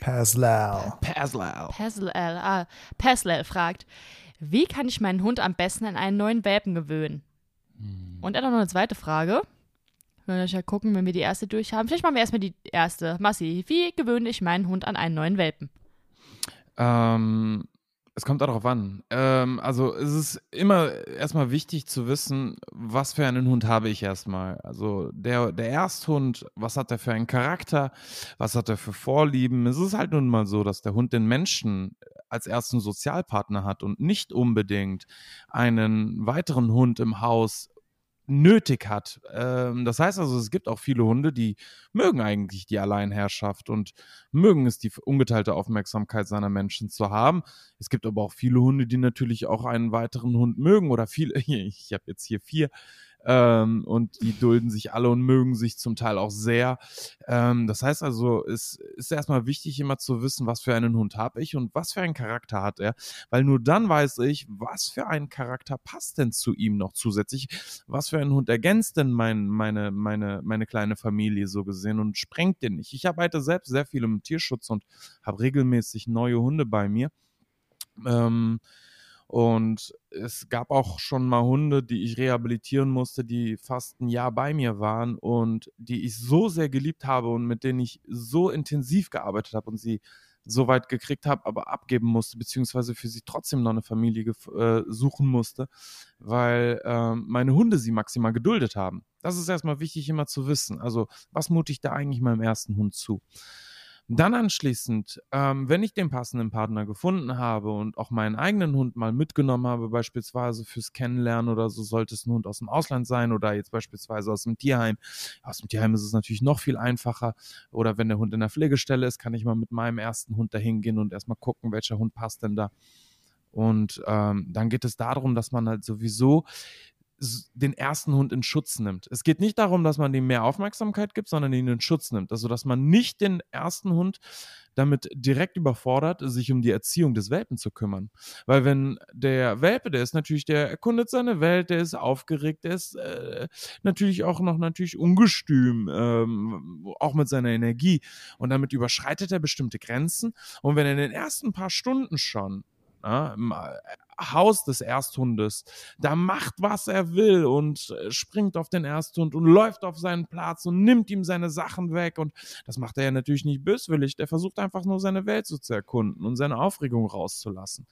Paslau. Paslal. Paslal, ah, Paslal fragt, wie kann ich meinen Hund am besten an einen neuen Welpen gewöhnen? Und er hat noch eine zweite Frage. Wir werden ja gucken, wenn wir die erste durch haben. Vielleicht machen wir erstmal die erste. Massi, wie gewöhne ich meinen Hund an einen neuen Welpen? Ähm, es kommt darauf an. Ähm, also es ist immer erstmal wichtig zu wissen, was für einen Hund habe ich erstmal. Also der, der Ersthund, was hat er für einen Charakter, was hat er für Vorlieben. Es ist halt nun mal so, dass der Hund den Menschen als ersten Sozialpartner hat und nicht unbedingt einen weiteren Hund im Haus nötig hat. Ähm, das heißt also, es gibt auch viele Hunde, die mögen eigentlich die Alleinherrschaft und mögen es, die ungeteilte Aufmerksamkeit seiner Menschen zu haben. Es gibt aber auch viele Hunde, die natürlich auch einen weiteren Hund mögen oder viele, ich habe jetzt hier vier, ähm, und die dulden sich alle und mögen sich zum Teil auch sehr. Ähm, das heißt also, es ist erstmal wichtig, immer zu wissen, was für einen Hund habe ich und was für einen Charakter hat er, weil nur dann weiß ich, was für ein Charakter passt denn zu ihm noch zusätzlich, was für ein Hund ergänzt denn mein, meine, meine, meine kleine Familie so gesehen und sprengt den nicht. Ich arbeite selbst sehr viel im Tierschutz und habe regelmäßig neue Hunde bei mir. Ähm, und es gab auch schon mal Hunde, die ich rehabilitieren musste, die fast ein Jahr bei mir waren und die ich so sehr geliebt habe und mit denen ich so intensiv gearbeitet habe und sie so weit gekriegt habe, aber abgeben musste, beziehungsweise für sie trotzdem noch eine Familie äh, suchen musste, weil ähm, meine Hunde sie maximal geduldet haben. Das ist erstmal wichtig immer zu wissen. Also, was mute ich da eigentlich meinem ersten Hund zu? Dann anschließend, ähm, wenn ich den passenden Partner gefunden habe und auch meinen eigenen Hund mal mitgenommen habe, beispielsweise fürs Kennenlernen oder so, sollte es ein Hund aus dem Ausland sein oder jetzt beispielsweise aus dem Tierheim. Aus dem Tierheim ist es natürlich noch viel einfacher. Oder wenn der Hund in der Pflegestelle ist, kann ich mal mit meinem ersten Hund dahin gehen und erstmal gucken, welcher Hund passt denn da. Und ähm, dann geht es darum, dass man halt sowieso den ersten Hund in Schutz nimmt. Es geht nicht darum, dass man ihm mehr Aufmerksamkeit gibt, sondern ihn in Schutz nimmt. Also, dass man nicht den ersten Hund damit direkt überfordert, sich um die Erziehung des Welpen zu kümmern. Weil wenn der Welpe, der ist natürlich, der erkundet seine Welt, der ist aufgeregt, der ist äh, natürlich auch noch natürlich ungestüm, ähm, auch mit seiner Energie. Und damit überschreitet er bestimmte Grenzen. Und wenn er in den ersten paar Stunden schon ja, äh, Haus des Ersthundes, da macht, was er will und äh, springt auf den Ersthund und läuft auf seinen Platz und nimmt ihm seine Sachen weg. Und das macht er ja natürlich nicht böswillig. Der versucht einfach nur seine Welt so zu erkunden und seine Aufregung rauszulassen.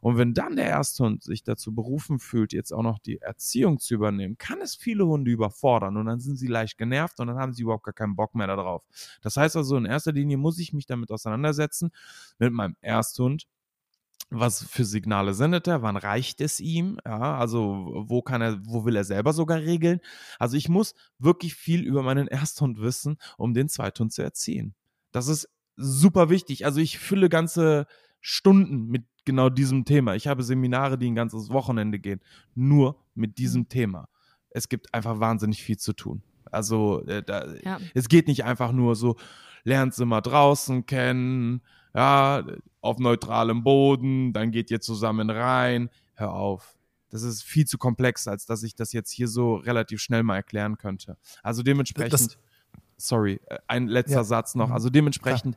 Und wenn dann der Ersthund sich dazu berufen fühlt, jetzt auch noch die Erziehung zu übernehmen, kann es viele Hunde überfordern und dann sind sie leicht genervt und dann haben sie überhaupt gar keinen Bock mehr darauf. Das heißt also, in erster Linie muss ich mich damit auseinandersetzen, mit meinem Ersthund, was für Signale sendet er, wann reicht es ihm, ja, also wo kann er, wo will er selber sogar regeln. Also ich muss wirklich viel über meinen Ersthund wissen, um den Zweithund zu erziehen. Das ist super wichtig. Also ich fülle ganze Stunden mit genau diesem Thema. Ich habe Seminare, die ein ganzes Wochenende gehen, nur mit diesem Thema. Es gibt einfach wahnsinnig viel zu tun. Also äh, da, Ja. es geht nicht einfach nur so, lernt sie mal draußen kennen, ja, auf neutralem Boden, dann geht ihr zusammen rein. Hör auf. das ist viel zu komplex, als dass ich das jetzt hier so relativ schnell mal erklären könnte. Also dementsprechend, Das- sorry, äh, ein letzter Ja. Satz noch. Mhm. Also dementsprechend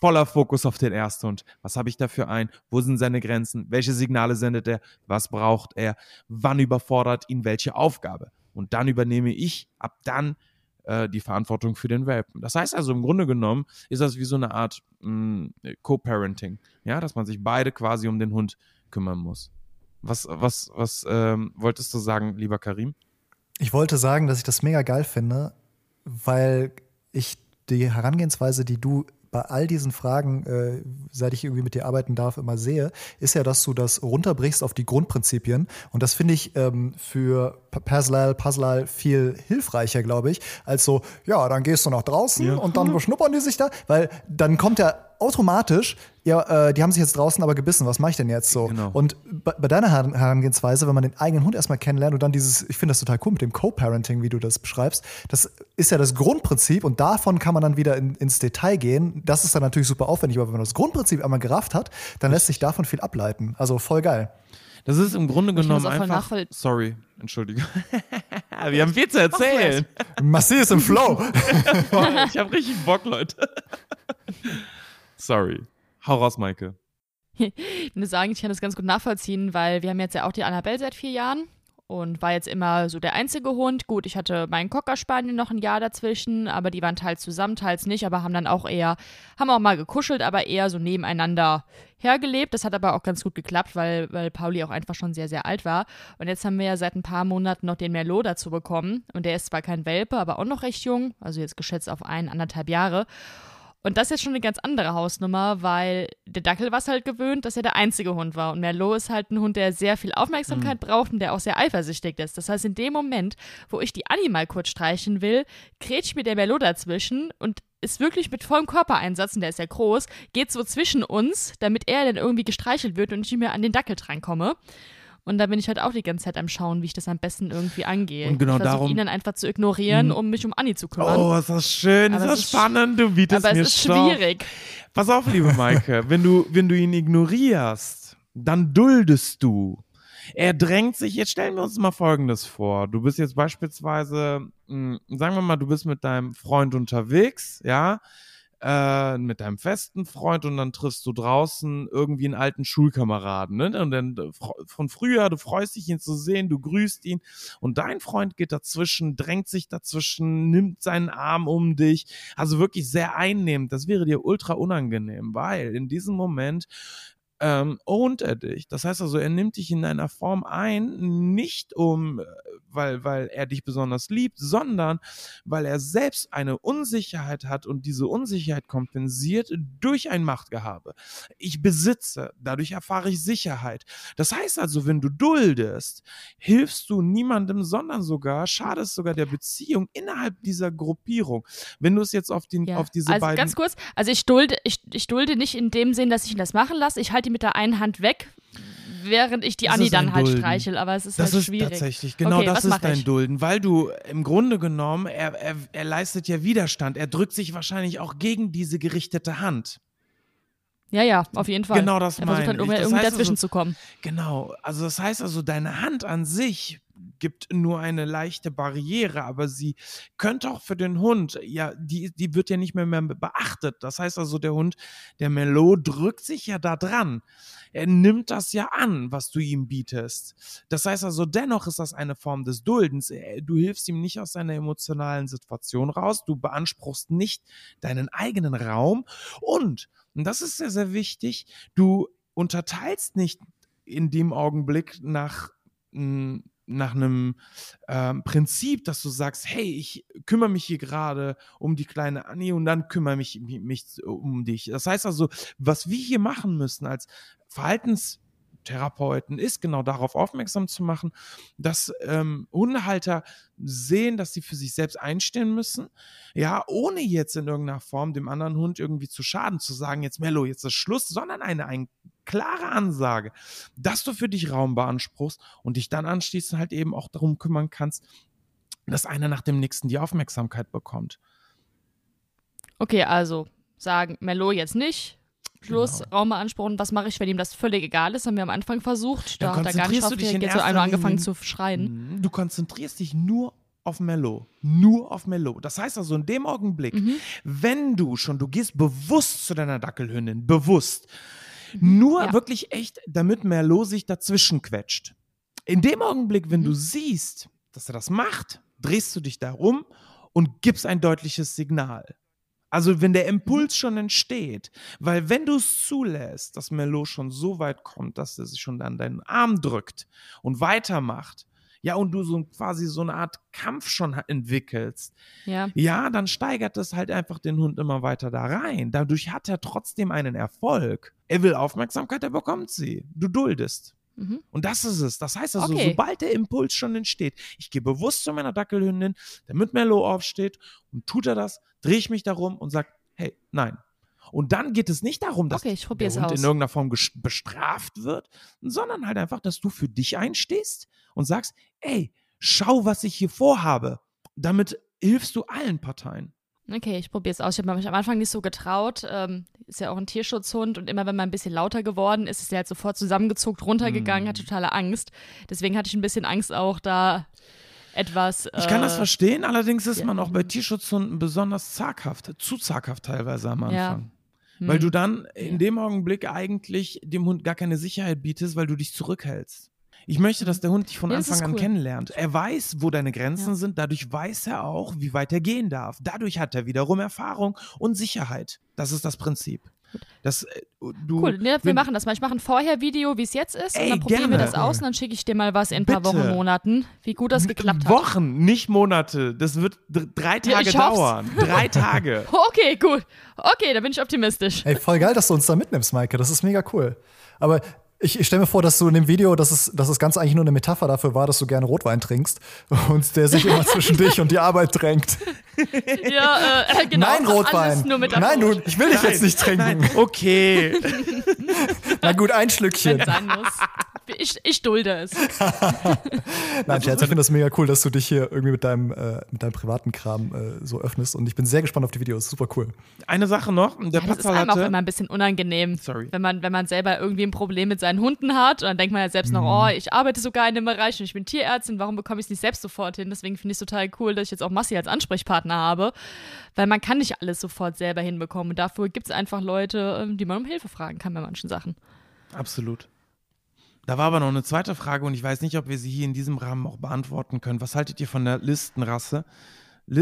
voller Fokus auf den Ersthund. Was habe ich dafür ein? Wo sind seine Grenzen? Welche Signale sendet er? Was braucht er? Wann überfordert ihn welche Aufgabe? Und dann übernehme ich ab dann äh, die Verantwortung für den Welpen. Das heißt also im Grunde genommen ist das wie so eine Art mh, Co-Parenting, ja, dass man sich beide quasi um den Hund kümmern muss. Was, was, was ähm, wolltest du sagen, lieber Karim? Ich wollte sagen, dass ich das mega geil finde, weil ich die Herangehensweise, die du bei all diesen Fragen, äh, seit ich irgendwie mit dir arbeiten darf, immer sehe, ist ja, dass du das runterbrichst auf die Grundprinzipien. Und das finde ich ähm, für P- Perslal, Puzzlal viel hilfreicher, glaube ich, als so, ja, dann gehst du nach draußen Ja. und dann beschnuppern die sich da, weil dann kommt ja automatisch, ja, äh, die haben sich jetzt draußen aber gebissen, was mache ich denn jetzt so? Genau. Und bei, bei deiner Her- Herangehensweise, wenn man den eigenen Hund erstmal kennenlernt und dann dieses, ich finde das total cool mit dem Co-Parenting, wie du das beschreibst, das ist ja das Grundprinzip und davon kann man dann wieder in, ins Detail gehen. Das ist dann natürlich super aufwendig, aber wenn man das Grundprinzip einmal gerafft hat, dann lässt sich davon viel ableiten. Also voll geil. Das ist im Grunde Ich genommen einfach. Sorry, entschuldige. Wir haben viel zu erzählen. Massi ist im Flow. ich habe richtig Bock, Leute. Sorry. Hau raus, Maike. Ich muss sagen, ich kann das ganz gut nachvollziehen, weil wir haben jetzt ja auch die Annabelle seit vier Jahren und war jetzt immer so der einzige Hund. Gut, ich hatte meinen Cocker Spaniel noch ein Jahr dazwischen, aber die waren teils zusammen, teils nicht, aber haben dann auch eher, haben auch mal gekuschelt, aber eher so nebeneinander hergelebt. Das hat aber auch ganz gut geklappt, weil, weil Pauli auch einfach schon sehr, sehr alt war. Und jetzt haben wir ja seit ein paar Monaten noch den Merlot dazu bekommen. Und der ist zwar kein Welpe, aber auch noch recht jung, also jetzt geschätzt auf ein, anderthalb Jahre. Und das ist jetzt schon eine ganz andere Hausnummer, weil der Dackel war es halt gewöhnt, dass er der einzige Hund war. Und Merlot ist halt ein Hund, der sehr viel Aufmerksamkeit braucht und der auch sehr eifersüchtig ist. Das heißt, in dem Moment, wo ich die Annie mal kurz streichen will, kretscht mir der Merlot dazwischen und ist wirklich mit vollem Körpereinsatz, und der ist ja groß, geht so zwischen uns, damit er dann irgendwie gestreichelt wird und ich nicht mehr an den Dackel drankomme. Und da bin ich halt auch die ganze Zeit am Schauen, wie ich das am besten irgendwie angehe. Und genau ich versuche darum- ihn dann einfach zu ignorieren, um mich um Annie zu kümmern. Oh, ist das schön, ist Aber das es ist- spannend, du bietest Aber es mir ist Stoff. schwierig. Pass auf, liebe Maike, wenn du, wenn du ihn ignorierst, dann duldest du. Er drängt sich, jetzt stellen wir uns mal Folgendes vor. Du bist jetzt beispielsweise, mh, sagen wir mal, du bist mit deinem Freund unterwegs, ja, äh, mit deinem festen Freund und dann triffst du draußen irgendwie einen alten Schulkameraden, ne? Und dann äh, von früher, du freust dich, ihn zu sehen, du grüßt ihn und dein Freund geht dazwischen, drängt sich dazwischen, nimmt seinen Arm um dich, also wirklich sehr einnehmend. Das wäre dir ultra unangenehm, weil in diesem Moment ähm, ownt er dich. Das heißt also, er nimmt dich in einer Form ein, nicht um, äh, weil, weil er dich besonders liebt, sondern weil er selbst eine Unsicherheit hat und diese Unsicherheit kompensiert durch ein Machtgehabe. Ich besitze, dadurch erfahre ich Sicherheit. Das heißt also, wenn du duldest, hilfst du niemandem, sondern sogar schadest sogar der Beziehung innerhalb dieser Gruppierung. Wenn du es jetzt auf, den, Ja. auf diese also beiden ganz kurz, also ich dulde, ich, ich dulde nicht in dem Sinn, dass ich ihn das machen lasse. Ich halte ihn mit der einen Hand weg, während ich die Das ein dann halt Dulden. streichel, aber es ist Das halt ist schwierig. tatsächlich, genau Okay, das ist dein ich? Dulden, weil du im Grunde genommen, er, er, er leistet ja Widerstand, er drückt sich wahrscheinlich auch gegen diese gerichtete Hand. Ja, ja, auf jeden Fall. Genau das er versucht meine ich. irgendwie, Das irgendwie heißt dazwischen also- zu kommen. Genau, also das heißt also, deine Hand an sich gibt nur eine leichte Barriere, aber sie könnte auch für den Hund, ja, die, die wird ja nicht mehr, mehr beachtet. Das heißt also, der Hund, der Melo drückt sich ja da dran. Er nimmt das ja an, was du ihm bietest. Das heißt also, dennoch ist das eine Form des Duldens. Äh, Du hilfst ihm nicht aus seiner emotionalen Situation raus. Du beanspruchst nicht deinen eigenen Raum. Und, und das ist sehr, sehr wichtig, du unterteilst nicht in dem Augenblick nach, mh, nach einem ähm, Prinzip, dass du sagst, hey, ich kümmere mich hier gerade um die kleine Annie und dann kümmere mich, mich, mich um dich. Das heißt also, was wir hier machen müssen als Verhaltenstherapeuten ist genau darauf aufmerksam zu machen, dass ähm, Hundehalter sehen, dass sie für sich selbst einstehen müssen, ja, ohne jetzt in irgendeiner Form dem anderen Hund irgendwie zu schaden, zu sagen, jetzt Mello, jetzt ist Schluss, sondern eine, eine klare Ansage, dass du für dich Raum beanspruchst und dich dann anschließend halt eben auch darum kümmern kannst, dass einer nach dem nächsten die Aufmerksamkeit bekommt. Okay, also sagen Melo jetzt nicht. Plus Genau. Raum beanspruchen. Was mache ich, wenn ihm das völlig egal ist? Haben wir am Anfang versucht. Da hat er gar nicht du dich so nur angefangen zu schreien. Mhm. Du konzentrierst dich nur auf Mellow. Nur auf Mellow. Das heißt also in dem Augenblick, Mhm. wenn du schon, du gehst bewusst zu deiner Dackelhündin, bewusst. Nur Mhm. Ja. wirklich echt, damit Merlot sich dazwischen quetscht. In dem Augenblick, wenn Mhm. du siehst, dass er das macht, drehst du dich da rum und gibst ein deutliches Signal. Also wenn der Mhm. Impuls schon entsteht, weil wenn du es zulässt, dass Merlot schon so weit kommt, dass er sich schon an deinen Arm drückt und weitermacht, ja, und du so quasi so eine Art Kampf schon entwickelst, Ja. ja, dann steigert es halt einfach den Hund immer weiter da rein. Dadurch hat er trotzdem einen Erfolg. Er will Aufmerksamkeit, er bekommt sie. Du duldest. Mhm. Und das ist es. Das heißt also, Okay. sobald der Impuls schon entsteht, ich gehe bewusst zu meiner Dackelhündin, damit Mello aufsteht und tut er das, drehe ich mich darum und sage, hey, nein. Und dann geht es nicht darum, dass Okay, ich der Hund aus. in irgendeiner Form bestraft wird, sondern halt einfach, dass du für dich einstehst und sagst, ey, schau, was ich hier vorhabe. Damit hilfst du allen Parteien. Okay, ich probiere es aus. Ich habe mich am Anfang nicht so getraut. Ähm, ist ja auch ein Tierschutzhund und immer wenn man ein bisschen lauter geworden ist, ist er halt sofort zusammengezuckt, runtergegangen, Mm. hat totale Angst. Deswegen hatte ich ein bisschen Angst auch da etwas. Ich kann das äh, verstehen, allerdings ist ja. man auch bei Tierschutzhunden besonders zaghaft, zu zaghaft teilweise am Ja. Anfang. Weil hm. du dann in dem Augenblick eigentlich dem Hund gar keine Sicherheit bietest, weil du dich zurückhältst. Ich möchte, dass der Hund dich von Ja, Anfang an cool. kennenlernt. Er weiß, wo deine Grenzen Ja. sind, dadurch weiß er auch, wie weit er gehen darf. Dadurch hat er wiederum Erfahrung und Sicherheit. Das ist das Prinzip. Das, äh, du, Cool, ne, wir wenn- machen das mal. Ich mache ein Vorher-Video, wie es jetzt ist, Ey, und dann probieren wir gerne. das aus und dann schicke ich dir mal was in ein paar Bitte. Wochen, Monaten, wie gut das geklappt hat. Wochen, nicht Monate. Das wird drei Ja, Tage ich hoff's. dauern. Drei Tage. Okay, gut. Okay, da bin ich optimistisch. Ey, voll geil, dass du uns da mitnimmst, Maike. Das ist mega cool. Aber ich, ich stelle mir vor, dass du in dem Video, dass es, dass das Ganze eigentlich nur eine Metapher dafür war, dass du gerne Rotwein trinkst und der sich immer zwischen dich und die Arbeit drängt. Ja, äh, genau. Nein, Rotwein. Alles nur mit Nein, du, ich will dich jetzt nicht trinken. Nein, okay. Na gut, ein Schlückchen. Wenn sein muss. Ich, ich dulde es. Nein, Scherz, ich finde das mega cool, dass du dich hier irgendwie mit deinem, äh, mit deinem privaten Kram äh, so öffnest. Und ich bin sehr gespannt auf die Videos. Super cool. Eine Sache noch. Der Ja, das ist einem auch immer ein bisschen unangenehm. Sorry. Wenn man, wenn man selber irgendwie ein Problem mit seinen Hunden hat und dann denkt man ja selbst Mhm. noch, oh, ich arbeite sogar in dem Bereich und ich bin Tierärztin, warum bekomme ich es nicht selbst sofort hin? Deswegen finde ich es total cool, dass ich jetzt auch Massi als Ansprechpartner habe, weil man kann nicht alles sofort selber hinbekommen und dafür gibt es einfach Leute, ähm, die man um Hilfe fragen kann bei manchen Sachen. Absolut. Da war aber noch eine zweite Frage und ich weiß nicht, ob wir sie hier in diesem Rahmen auch beantworten können. Was haltet ihr von der Listenrasse?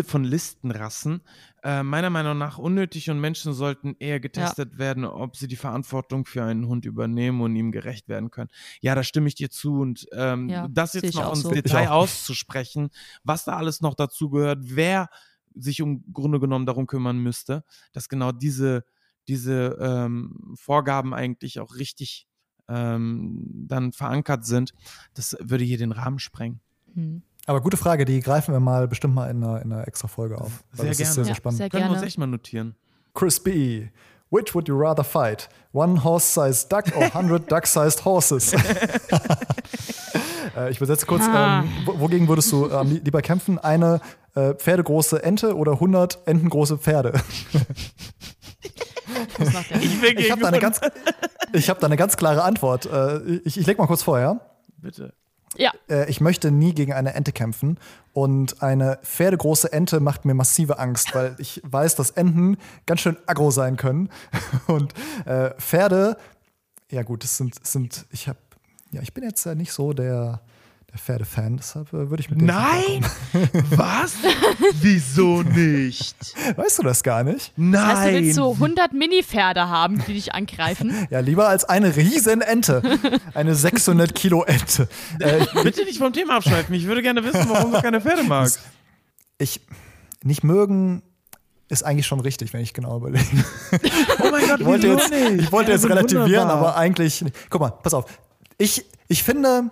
Von Listenrassen? Äh, meiner Meinung nach unnötig und Menschen sollten eher getestet werden, ob sie die Verantwortung für einen Hund übernehmen und ihm gerecht werden können. Ja, da stimme ich dir zu und ähm, Ja, das jetzt noch ins so. Detail auszusprechen, was da alles noch dazu gehört, wer sich im Grunde genommen darum kümmern müsste, dass genau diese, diese ähm, Vorgaben eigentlich auch richtig ähm, dann verankert sind, das würde hier den Rahmen sprengen. Hm. Aber gute Frage, die greifen wir mal bestimmt mal in einer, in einer extra Folge auf. Sehr das gerne. ist sehr, sehr Ja, spannend. sehr Können wir uns gerne. echt mal notieren. Chris B. Which would you rather fight? One horse-sized duck or 100 duck-sized horses? äh, ich übersetze kurz. Ah. Ähm, wo- wogegen würdest du ähm, li- lieber kämpfen? Eine äh, pferdegroße Ente oder 100 entengroße Pferde? Ich will Ich habe da, eine ganz- ich hab da eine ganz klare Antwort. Äh, ich, ich leg mal kurz vor, ja? Bitte. Ja, Äh, ich möchte nie gegen eine Ente kämpfen. Und eine pferdegroße Ente macht mir massive Angst, weil ich weiß, dass Enten ganz schön aggro sein können. Und äh, Pferde, ja gut, das sind, sind ich habe, ja, ich bin jetzt äh, nicht so der, der Pferdefan, deshalb äh, würde ich mit dem Nein! Was? Wieso nicht? Weißt du das gar nicht? Nein! heißt, du willst so 100 Mini-Pferde haben, die dich angreifen. Ja, lieber als eine riesen Ente. Eine 600 Kilo Ente. Äh, Bitte nicht vom Thema abschweifen. Ich würde gerne wissen, warum du keine Pferde magst. ich nicht mögen ist eigentlich schon richtig, wenn ich genau überlege. Oh mein Gott, Ich wollte jetzt, nicht? ich wollte Ja, jetzt relativieren, wunderbar. aber eigentlich. Guck mal, pass auf. Ich, ich finde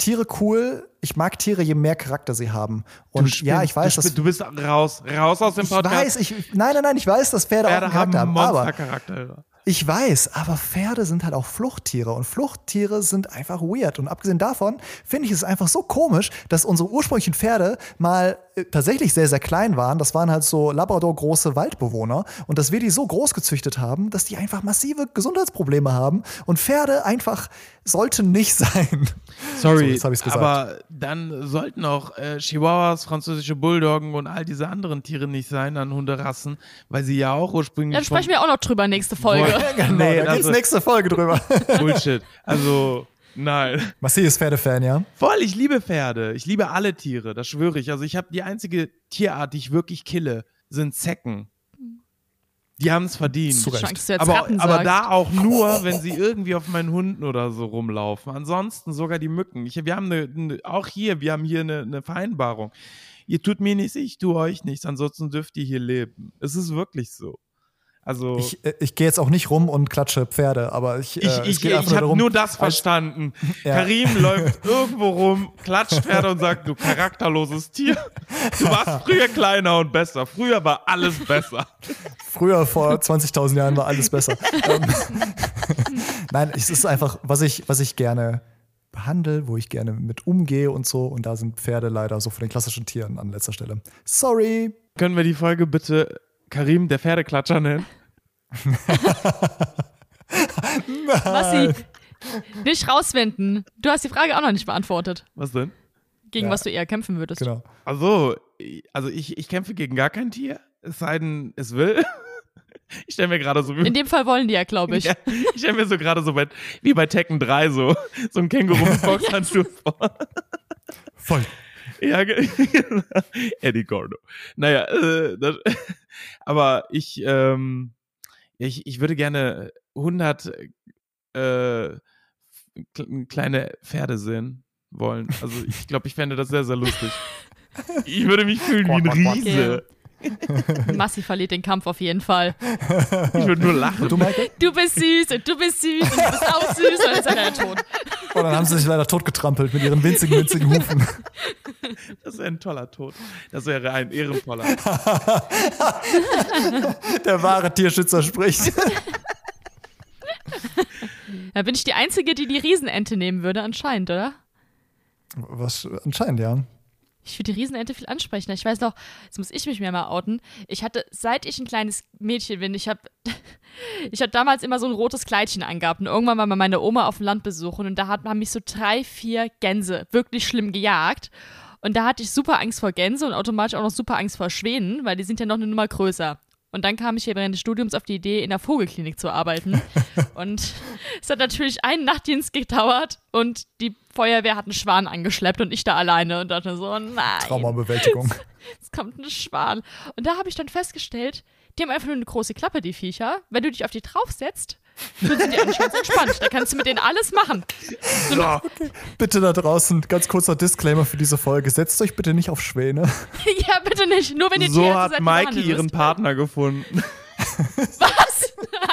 Tiere cool. Ich mag Tiere, je mehr Charakter sie haben. Und ja, spinnst, ich weiß, spinnst, du bist raus, raus aus dem Ich Podcast. weiß, ich, nein, nein, nein, ich weiß, dass Pferde, auch Pferde einen haben Charakter haben. Aber Monstercharakter. ich weiß, aber Pferde sind halt auch Fluchttiere und Fluchttiere sind einfach weird. Und abgesehen davon finde ich es einfach so komisch, dass unsere ursprünglichen Pferde mal tatsächlich sehr, sehr klein waren. Das waren halt so Labrador-große Waldbewohner. Und dass wir die so groß gezüchtet haben, dass die einfach massive Gesundheitsprobleme haben. Und Pferde einfach sollten nicht sein. Sorry, So, aber dann sollten auch äh, Chihuahuas, französische Bulldoggen und all diese anderen Tiere nicht sein an Hunderassen, weil sie ja auch ursprünglich Dann sprechen wir auch noch drüber nächste Folge. Genau, Nee, da geht's also- nächste Folge drüber. Bullshit. Also, nein. Massi ist Pferdefan, ja? Voll, ich liebe Pferde. Ich liebe alle Tiere, das schwöre ich. Also ich habe die einzige Tierart, die ich wirklich kille, sind Zecken. Die haben es verdient. Jetzt Aber, aber da auch nur, wenn sie irgendwie auf meinen Hunden oder so rumlaufen. Ansonsten sogar die Mücken. Ich, wir haben eine, eine, auch hier, wir haben hier eine, eine Vereinbarung. Ihr tut mir nichts, ich tue euch nichts, ansonsten dürft ihr hier leben. Es ist wirklich so. Also Ich, äh, ich gehe jetzt auch nicht rum und klatsche Pferde, aber ich, äh, Ich, ich, ich habe darum, nur das verstanden. Ja. Karim läuft irgendwo rum, klatscht Pferde und sagt, du charakterloses Tier. Du warst früher kleiner und besser. Früher war alles besser. Früher, vor 20.000 Jahren, war alles besser. ähm, Nein, es ist einfach, was ich, was ich gerne behandle, wo ich gerne mit umgehe und so. Und da sind Pferde leider so von den klassischen Tieren an letzter Stelle. Sorry. Können wir die Folge bitte Karim, der Pferdeklatscher nennen? Massi, nicht rauswenden. Du hast die Frage auch noch nicht beantwortet. Was denn? Gegen Ja. was du eher kämpfen würdest. Genau. Also, also ich, ich kämpfe gegen gar kein Tier, es sei denn, es will. Ich stelle mir gerade so In dem Fall wollen die ja, glaube ich. Ja, ich stelle mir so gerade so bei, wie bei Tekken 3 so, so ein Känguru mit Boxhandschuh vor. Voll. Ja. Eddie Gordo. Naja, äh, das, aber ich, ähm, ich, ich würde gerne 100 äh, kle- kleine Pferde sehen wollen. Also ich glaube, ich fände das sehr, sehr lustig. Ich würde mich fühlen wie ein. Riese. Massi verliert den Kampf auf jeden Fall. Ich würde nur lachen. Du? Du bist süß und du bist süß und du bist auch süß und dann ist er tot. Und dann haben sie sich leider totgetrampelt mit ihren winzigen, winzigen Hufen. Das wäre ein toller Tod. Das wäre ein ehrenvoller. Der wahre Tierschützer spricht. Da bin ich die Einzige, die die Riesenente nehmen würde, anscheinend, oder? Was anscheinend, ja. Ich finde die Riesenente viel ansprechender. Ich weiß noch, jetzt muss ich mich mehr mal outen. Ich hatte, seit ich ein kleines Mädchen bin, ich habe ich hab damals immer so ein rotes Kleidchen angehabt. Und irgendwann war mal meine Oma auf dem Land besuchen und da hat, haben mich so drei, vier Gänse wirklich schlimm gejagt. Und da hatte ich super Angst vor Gänse und automatisch auch noch super Angst vor Schwänen, weil die sind ja noch eine Nummer größer. Und dann kam ich hier während des Studiums auf die Idee, in der Vogelklinik zu arbeiten. und es hat natürlich einen Nachtdienst gedauert und die Feuerwehr hat einen Schwan angeschleppt und ich da alleine und dachte so, nein, Traumabewältigung. es kommt ein Schwan. Und da habe ich dann festgestellt, die haben einfach nur eine große Klappe, die Viecher. Wenn du dich auf die draufsetzt, sind die eigentlich ganz entspannt. Da kannst du mit denen alles machen. So. Bitte da draußen, ganz kurzer Disclaimer für diese Folge. Setzt euch bitte nicht auf Schwäne. ja, bitte nicht. Nur wenn ihr So Tierärzte hat seid, die Maike ihren. Partner gefunden. Was?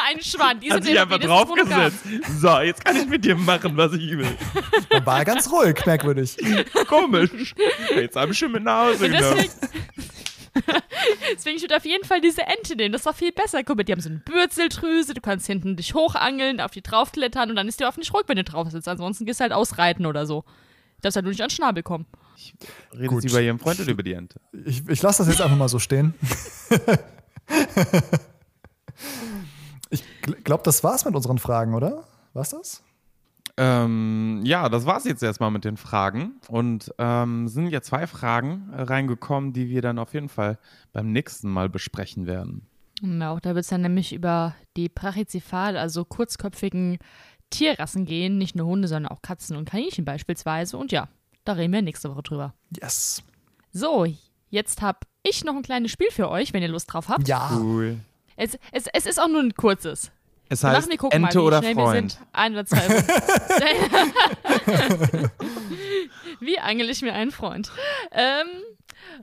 Ein Schwan. Die Hat sind sich ja einfach draufgesetzt. So, jetzt kann ich mit dir machen, was ich will. Dann war er ganz ruhig, merkwürdig. Komisch. Jetzt habe ich schon mit nach Hause genommen. deswegen, ich würde auf jeden Fall diese Ente nehmen. Das ist doch viel besser. Guck mal, die haben so eine Bürzeldrüse, du kannst hinten dich hochangeln, auf die draufklettern und dann ist dir auf nicht ruhig, wenn du drauf sitzt. Ansonsten gehst du halt ausreiten oder so. Darfst halt nur nicht an den Schnabel kommen. Redet Gut. sie bei ihrem Freund oder über die Ente? Ich, ich lasse das jetzt einfach mal so stehen. ich glaube, das war's mit unseren Fragen, oder? War's das? Ähm, ja, das war's jetzt erstmal mit den Fragen. Und ähm, sind ja zwei Fragen äh, reingekommen, die wir dann auf jeden Fall beim nächsten Mal besprechen werden. Ja, da wird es dann nämlich über die Brachycephal, also kurzköpfigen Tierrassen gehen. Nicht nur Hunde, sondern auch Katzen und Kaninchen beispielsweise. Und ja, da reden wir nächste Woche drüber. Yes. So, jetzt habe ich noch ein kleines Spiel für euch, wenn ihr Lust drauf habt. Ja. Cool. Es, es, es ist auch nur ein kurzes. Es heißt machen, wir gucken Ente mal, wie oder schnell Freund. wir sind. Ein oder zwei wie angel ich mir einen Freund? Ähm,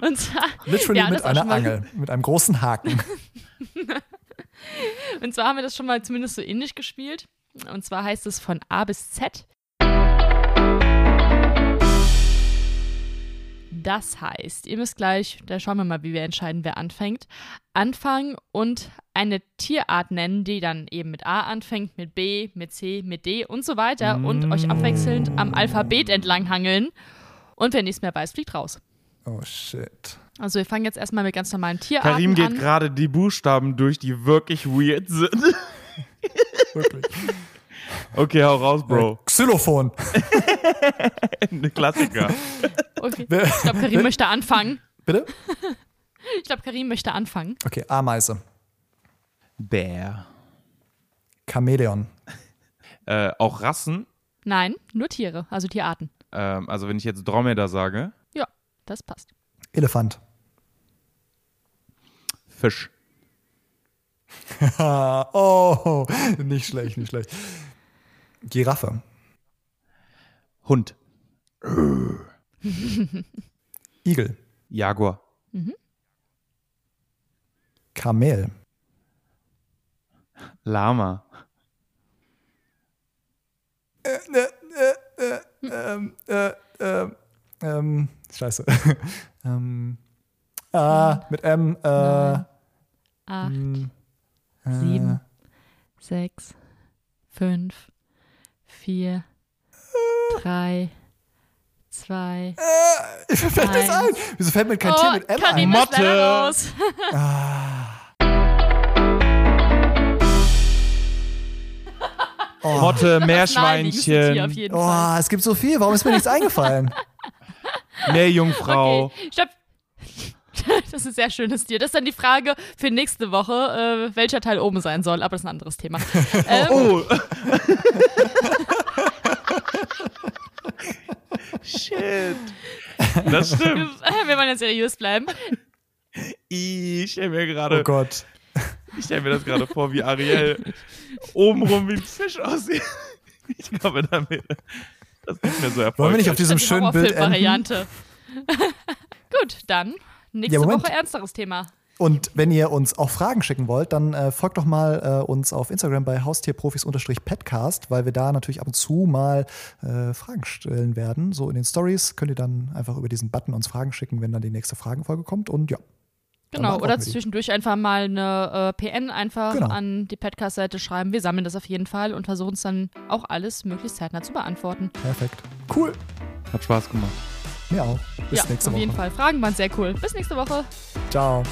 und zwar, Literally Ja, das mit einer Angel, mit einem großen Haken. und zwar haben wir das schon mal zumindest so ähnlich gespielt. Und zwar heißt es von A bis Z. Das heißt, ihr müsst gleich, da schauen wir mal, wie wir entscheiden, wer anfängt, anfangen und eine Tierart nennen, die dann eben mit A anfängt, mit B, mit C, mit D und so weiter und euch abwechselnd am Alphabet entlang hangeln. Und wer nichts mehr weiß, fliegt raus. Oh shit. Also wir fangen jetzt erstmal mit ganz normalen Tierarten Karim geht an. gerade die Buchstaben durch, die wirklich weird sind. Wirklich. Okay, hau raus, Bro. Äh, Xylophon. Ein Klassiker. Okay. Ich glaube, Karim möchte anfangen. Bitte? Ich glaube, Karim möchte anfangen. Okay, Ameise. Bär. Chamäleon. Äh, auch Rassen. Nein, nur Tiere, also Tierarten. Ähm, also wenn ich jetzt Dromedar sage, Ja, das passt. Elefant. Fisch. Oh, nicht schlecht, nicht schlecht. Giraffe. Hund. Igel. Jaguar. Kamel. Lama. Ähm, äh, äh, ähm, scheiße. ähm, ah, mit M. Äh, Acht, hm, sieben, sechs, fünf, vier, drei, zwei. Mir fällt nichts ein. Wieso fällt mir kein Tier mit M ein? ist leider Motte. raus. Motte, Meerschweinchen. Oh, es gibt so viel. Warum ist mir nichts eingefallen? Meerjungfrau. Okay, stopp. Das ist ein sehr schönes Tier. Das ist dann die Frage für nächste Woche, äh, welcher Teil oben sein soll, aber das ist ein anderes Thema. ähm, Oh. Shit. Das stimmt. Wir wollen ja seriös bleiben. Ich stelle mir Oh gerade, Gott. Ich stelle mir das gerade vor, wie Ariel obenrum wie ein Fisch aussieht. Ich glaube, damit das ist nicht mehr so Wollen wir erfolgreich. nicht auf diesem Die schönen Bild enden? Horrorfilm-Variante. Gut, dann nächste Ja. Woche ernsteres Thema. Und wenn ihr uns auch Fragen schicken wollt, dann äh, folgt doch mal äh, uns auf Instagram bei Haustierprofis-Petcast, weil wir da natürlich ab und zu mal äh, Fragen stellen werden. So in den Stories könnt ihr dann einfach über diesen Button uns Fragen schicken, wenn dann die nächste Fragenfolge kommt. Und ja. Genau, oder zwischendurch einfach mal eine äh, PN einfach Genau. an die Podcast-Seite schreiben. Wir sammeln das auf jeden Fall und versuchen es dann auch alles möglichst zeitnah zu beantworten. Perfekt. Cool. Hat Spaß gemacht. Mir auch. Bis ja, nächste auf Woche. jeden Fall. Fragen waren sehr cool. Bis nächste Woche. Ciao.